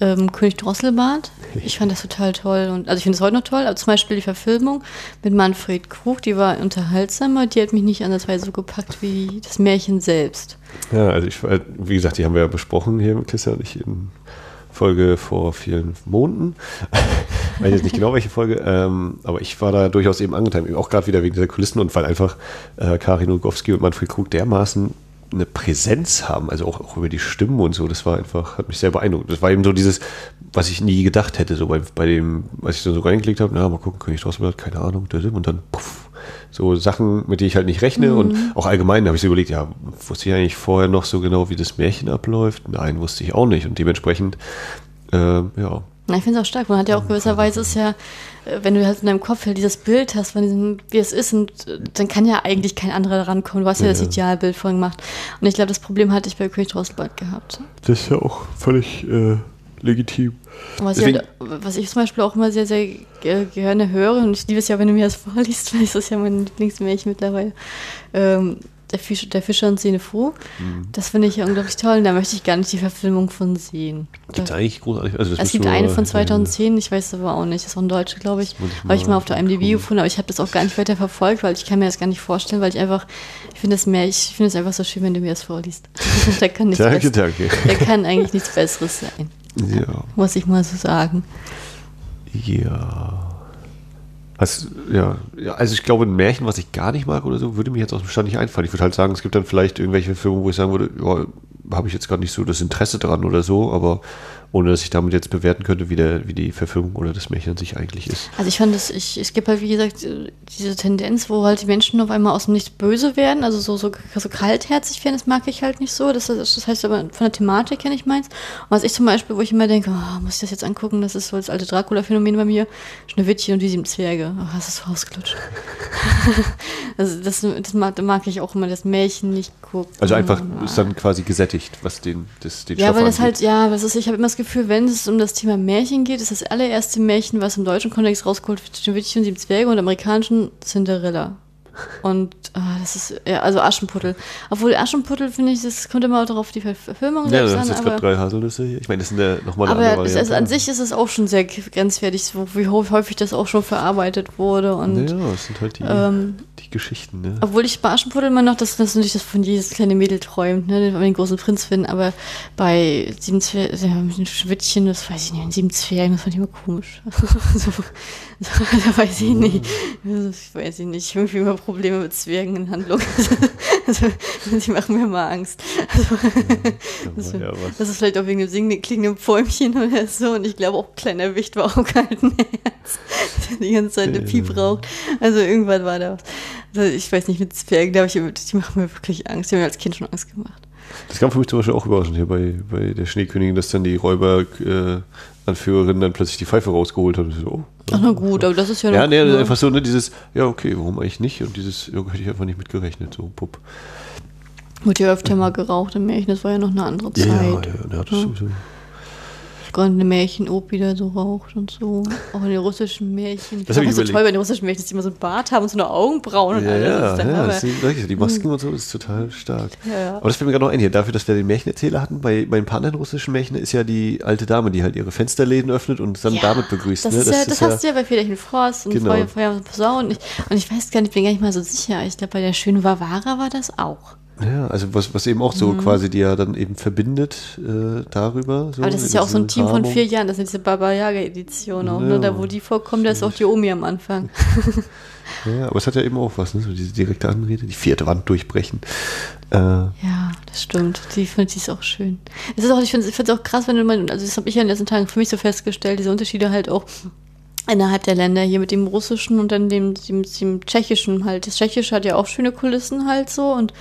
ähm, König Drosselbart. Ich fand das total toll. Und, also ich finde es heute noch toll, aber zum Beispiel die Verfilmung mit Manfred Krug, die war unterhaltsamer, die hat mich nicht andersweise so gepackt wie das Märchen selbst. Ja, also ich, wie gesagt, die haben wir ja besprochen hier mit Christian und ich in Folge vor vielen Monaten. Ich weiß jetzt nicht genau welche Folge, ähm, aber ich war da durchaus eben angetan, auch gerade wieder wegen dieser Kulissen und weil einfach äh, Karin Nurgowski und Manfred Krug dermaßen eine Präsenz haben, also auch, auch über die Stimmen und so, das war einfach, hat mich sehr beeindruckt. Das war eben so dieses, was ich nie gedacht hätte, so bei, bei dem, was ich so reingelegt habe, na, mal gucken, König Drosselblatt, keine Ahnung, und dann puff, so Sachen, mit denen ich halt nicht rechne mhm. und auch allgemein habe ich so überlegt, ja, wusste ich eigentlich vorher noch so genau, wie das Märchen abläuft? Nein, wusste ich auch nicht und dementsprechend, äh, ja, na, ich finde es auch stark. Man hat ja auch gewisserweise ist ja, äh, wenn du halt in deinem Kopf halt dieses Bild hast, von diesem, wie es ist, und äh, dann kann ja eigentlich kein anderer rankommen. Du hast ja, ja das Idealbild vorhin gemacht. Und ich glaube, das Problem hatte ich bei König Drosselbart gehabt. Das ist ja auch völlig äh, legitim. Was, ich, halt, was ich zum Beispiel auch immer sehr, sehr gerne höre, und ich liebe es ja, wenn du mir das vorliest, weil es ist ja mein Lieblingsmärchen mittlerweile, ähm, der, Fisch, der Fischer und Szene froh. Mhm. Das finde ich ja unglaublich toll und da möchte ich gar nicht die Verfilmung von sehen. Gibt es eigentlich großartig? Also es gibt eine von 2010, ich weiß aber auch nicht, das ist auch ein Deutsche, glaube ich. Habe ich mal auf der IMDb gefunden, aber ich habe das auch gar nicht weiter verfolgt, weil ich kann mir das gar nicht vorstellen, weil ich einfach, ich finde es mehr, ich finde es einfach so schön, wenn du mir das vorliest. da kann nichts danke, Besseres, danke. Da kann eigentlich nichts Besseres sein. Ja. Muss ich mal so sagen. Ja. Also, ja, also ich glaube, ein Märchen, was ich gar nicht mag oder so, würde mir jetzt aus dem Stand nicht einfallen. Ich würde halt sagen, es gibt dann vielleicht irgendwelche Filme, wo ich sagen würde, ja, habe ich jetzt gar nicht so das Interesse dran oder so, aber ohne dass ich damit jetzt bewerten könnte, wie, der, wie die Verfilmung oder das Märchen an sich eigentlich ist. Also ich fand das, ich, es gibt halt, wie gesagt, diese Tendenz, wo halt die Menschen auf einmal aus dem Nichts böse werden, also so, so, so kaltherzig werden, das mag ich halt nicht so. Das, das heißt aber von der Thematik her nicht meins. Und was ich zum Beispiel, wo ich immer denke, oh, muss ich das jetzt angucken, das ist so das alte Dracula-Phänomen bei mir, Schneewittchen und die sieben Zwerge. Oh, das ist so ausgelutscht. also das, das mag, mag ich auch immer das Märchen nicht gucken. Also einfach ist dann quasi gesättigt, was den, das, den Ja, Stoff weil das halt, ja, was ist, ich habe immer das Gefühl, wenn es um das Thema Märchen geht, ist das allererste Märchen, was im deutschen Kontext rausgeholt wird, Schneewittchen und sieben Zwerge und im amerikanischen Cinderella. Und ah, das ist, ja, also Aschenputtel. Obwohl Aschenputtel, finde ich, das kommt immer auch darauf die Verfilmung Ja, du hast jetzt gerade drei Haselnüsse hier. Ich meine, das sind ja nochmal eine aber andere Aber an sich ist es auch schon sehr grenzwertig, wie häufig das auch schon verarbeitet wurde. Und, ja, das sind halt die, ähm, Geschichten. Ne? Obwohl ich bei Aschenputtel immer noch, das, das natürlich das von jedes kleine Mädel träumt, ne, den großen Prinz finden, aber bei sieben Zwergen, ja, Schwittchen, das weiß ich nicht, sieben Zwergen, das fand ich immer komisch. so, so, da weiß ich nicht. Ich weiß ich nicht, irgendwie immer Probleme mit Zwergen in Handlung. also, die machen mir mal Angst. Also, das, ja das, ist vielleicht auch wegen dem singenden, klingenden Bäumchen oder so. Und ich glaube auch kleiner Wicht war auch kein Herz, der die ganze Zeit eine Piep raucht. Also irgendwann war da was. Also ich weiß nicht, mit Zwergen, da ich, die machen mir wirklich Angst. Die haben mir als Kind schon Angst gemacht. Das kam für mich zum Beispiel auch überraschend hier bei, bei der Schneekönigin, dass dann die Räuber-Anführerin äh, dann plötzlich die Pfeife rausgeholt hat. So, oh, Ach na gut, aber das ist ja Ja, nee, cool. einfach so, ne, dieses, ja, okay, warum eigentlich nicht? Und dieses, ja, hätte ich einfach nicht mitgerechnet, so, pupp. Wurde ja öfter mal geraucht im Märchen, das war ja noch eine andere Zeit. Ja, ja, ja, das ja. sowieso eine Märchen-Op wieder so raucht und so. Auch in den russischen Märchen. Ich das finde so toll bei den russischen Märchen, dass die immer so einen Bart haben und so eine Augenbrauen und ja, alles. Ja, das ja, das ist, die Masken und so ist total stark. Ja. Aber das fällt mir gerade noch ein hier. Dafür, dass wir den Märchenerzähler hatten, bei, bei ein paar anderen russischen Märchen ist ja die alte Dame, die halt ihre Fensterläden öffnet und dann ja, damit begrüßt. Das, ne? das, ja, das hast du ja bei Federchen Frost und genau. Feuer, Feuer und Posaun. Und ich, und ich weiß gar nicht, bin gar nicht mal so sicher. Ich glaube, bei der schönen Vavara war das auch. Ja, also was, was eben auch so mhm. quasi die ja dann eben verbindet äh, darüber. So, Aber das ist ja auch so ein Team Rahmung. von vier Jahren, das ist diese Baba Yaga-Edition auch, ne? ja, ne? Da wo die vorkommen, da ist auch die Omi am Anfang. ja, aber es hat ja eben auch was, ne? So diese direkte Anrede, die vierte Wand durchbrechen. Äh, ja, das stimmt. Die finde ich auch schön. Es ist auch, ich finde es auch krass, wenn du mal, also das habe ich ja in den letzten Tagen für mich so festgestellt, diese Unterschiede halt auch innerhalb der Länder hier mit dem russischen und dann dem, dem, dem tschechischen halt. Das tschechische hat ja auch schöne Kulissen halt so und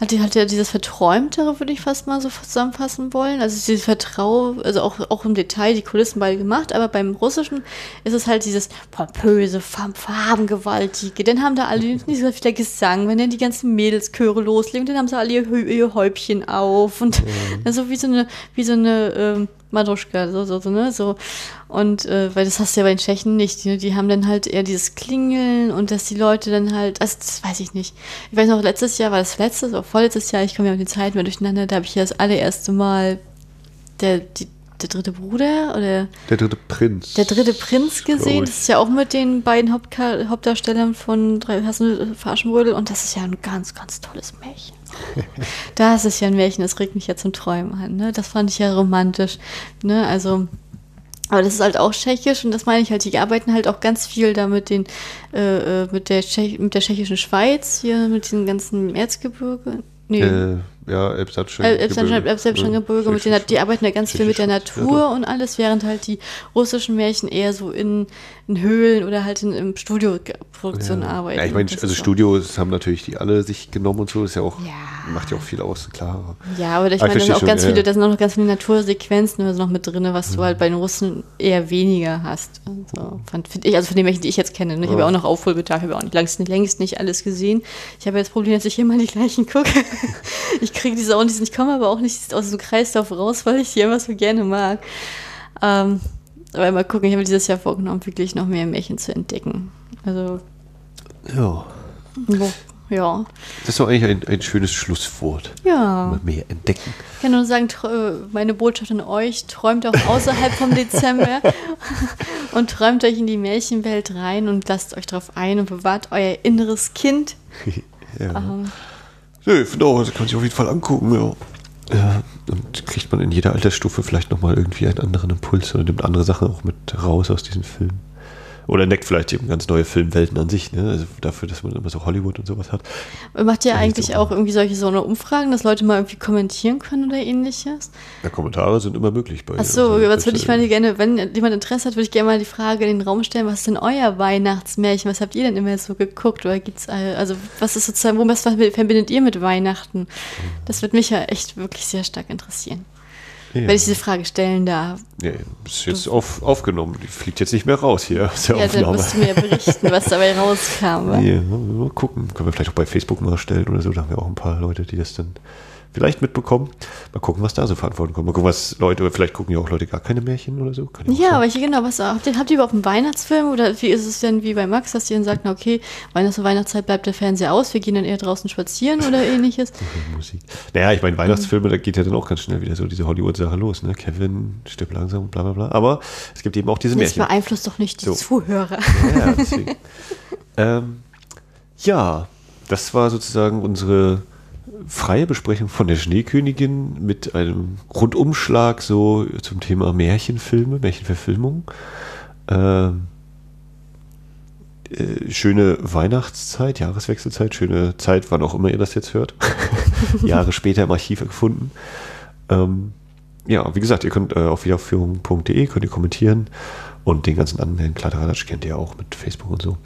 hat die hat ja dieses Verträumtere, würde ich fast mal so zusammenfassen wollen. Also dieses Vertrau, also auch, auch im Detail die Kulissen beide gemacht, aber beim Russischen ist es halt dieses pompöse, farbengewaltige. Dann haben da alle nicht so viel Gesang, wenn dann die ganzen Mädelschöre loslegen, dann haben sie alle ihr, ihr Häubchen auf und mhm. also wie so eine, wie so eine ähm, Maduschka, so, so, so, ne, so. Und, äh, weil das hast du ja bei den Tschechen nicht, die, die haben dann halt eher dieses Klingeln und dass die Leute dann halt, also das weiß ich nicht. Ich weiß noch, letztes Jahr war das letztes oder vorletztes Jahr, ich komme ja mit den Zeiten mal durcheinander, da habe ich ja das allererste Mal der, die, der dritte Bruder oder der dritte Prinz. Der dritte Prinz gesehen. Das ist ja auch mit den beiden Hauptka Hauptdarstellern von drei Hassen Farschenbrödel und das ist ja ein ganz, ganz tolles Märchen. das ist ja ein Märchen, das regt mich ja zum Träumen an. Ne? Das fand ich ja romantisch. Ne? Also, aber das ist halt auch tschechisch und das meine ich halt, die arbeiten halt auch ganz viel da mit den, äh, äh mit der, Tschech mit der tschechischen Schweiz, hier mit diesen ganzen Erzgebirge. Nee. Äh, ja, Elbsandsteingebirge. Elbsandsteingebirge, mit den, die arbeiten ja ganz viel mit der Natur und alles, während halt die russischen Märchen eher so in, in Höhlen oder halt in, in Studioproduktion ja. arbeiten. Ja, ich meine, also Studios haben natürlich die alle sich genommen und so, ist ja auch, ja. macht ja auch viel aus, klar. Ja, aber ich meine, da sind auch ganz viele, da sind auch noch ganz viele Natursequenzen also noch mit drin, was du halt bei den Russen eher weniger hast. Also, finde ich, also von den Märchen, die ich jetzt kenne. Ne? Ich habe ja auch noch Aufholbedarf, ich habe auch nicht, längst, längst nicht alles gesehen. Ich habe ja das Problem, dass ich immer die gleichen gucke. ich kriege diese auch nicht, ich komme aber auch nicht aus dem Kreislauf raus, weil ich die immer so gerne mag. Ähm, aber mal gucken, ich habe dieses Jahr vorgenommen, wirklich noch mehr Märchen zu entdecken. Also. Ja. Wo, ja. Das ist doch eigentlich ein, ein schönes Schlusswort. Ja. Mehr entdecken. Ich kann nur sagen, meine Botschaft an euch, träumt auch außerhalb vom Dezember und träumt euch in die Märchenwelt rein und lasst euch darauf ein und bewahrt euer inneres Kind. ja. Ähm, Finde auch, das kann man sich auf jeden Fall angucken, ja. Ja, und kriegt man in jeder Altersstufe vielleicht nochmal irgendwie einen anderen Impuls oder nimmt andere Sachen auch mit raus aus diesen Filmen. Oder entdeckt vielleicht eben ganz neue Filmwelten an sich, ne? Also dafür, dass man immer so Hollywood und sowas hat. Macht ihr eigentlich so auch irgendwie solche so eine Umfragen, dass Leute mal irgendwie kommentieren können oder ähnliches? Ja, Kommentare sind immer möglich bei Achso, also, jetzt würde ich mal gerne, wenn jemand Interesse hat, würde ich gerne mal die Frage in den Raum stellen, was ist denn euer Weihnachtsmärchen? Was habt ihr denn immer so geguckt? Oder gibt's also was ist sozusagen, was verbindet ihr mit Weihnachten? Das würde mich ja echt wirklich sehr stark interessieren. Ja. Wenn ich diese Frage stellen darf. Ja, ist jetzt auf, aufgenommen. Die fliegt jetzt nicht mehr raus hier aus der ja, Aufnahme. dann musst du mir berichten, was dabei rauskam. Ja, mal gucken. Können wir vielleicht auch bei Facebook mal stellen oder so. Da haben wir auch ein paar Leute, die das dann vielleicht mitbekommen. Mal gucken, was da so verantworten kommt. Mal gucken, was Leute, vielleicht gucken ja auch Leute gar keine Märchen oder so. Ja, aber ich, genau, was habt ihr, habt ihr überhaupt einen Weihnachtsfilm oder wie ist es denn wie bei Max, dass ihr dann sagt, okay, Weihnachts- und Weihnachtszeit bleibt der Fernseher aus, wir gehen dann eher draußen spazieren oder ähnliches? Musik. Naja, ich meine, Weihnachtsfilme, da geht ja dann auch ganz schnell wieder so diese Hollywood-Sache los, ne? Kevin stirbt langsam, bla bla bla. Aber es gibt eben auch diese Märchen. Das beeinflusst doch nicht die so. Zuhörer. Ja, deswegen. ähm, ja, das war sozusagen unsere freie Besprechung von der Schneekönigin mit einem Rundumschlag so zum Thema Märchenfilme, Märchenverfilmung. Ähm, äh, schöne Weihnachtszeit, Jahreswechselzeit, schöne Zeit, wann auch immer ihr das jetzt hört. Jahre später im Archiv gefunden. Ähm, ja, wie gesagt, ihr könnt äh, auf wiederaufführung.de könnt ihr kommentieren und den ganzen anderen Kladderadatsch kennt ihr auch mit Facebook und so.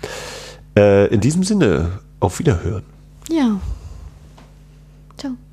Äh, in diesem Sinne, auf Wiederhören. Ja. Chao.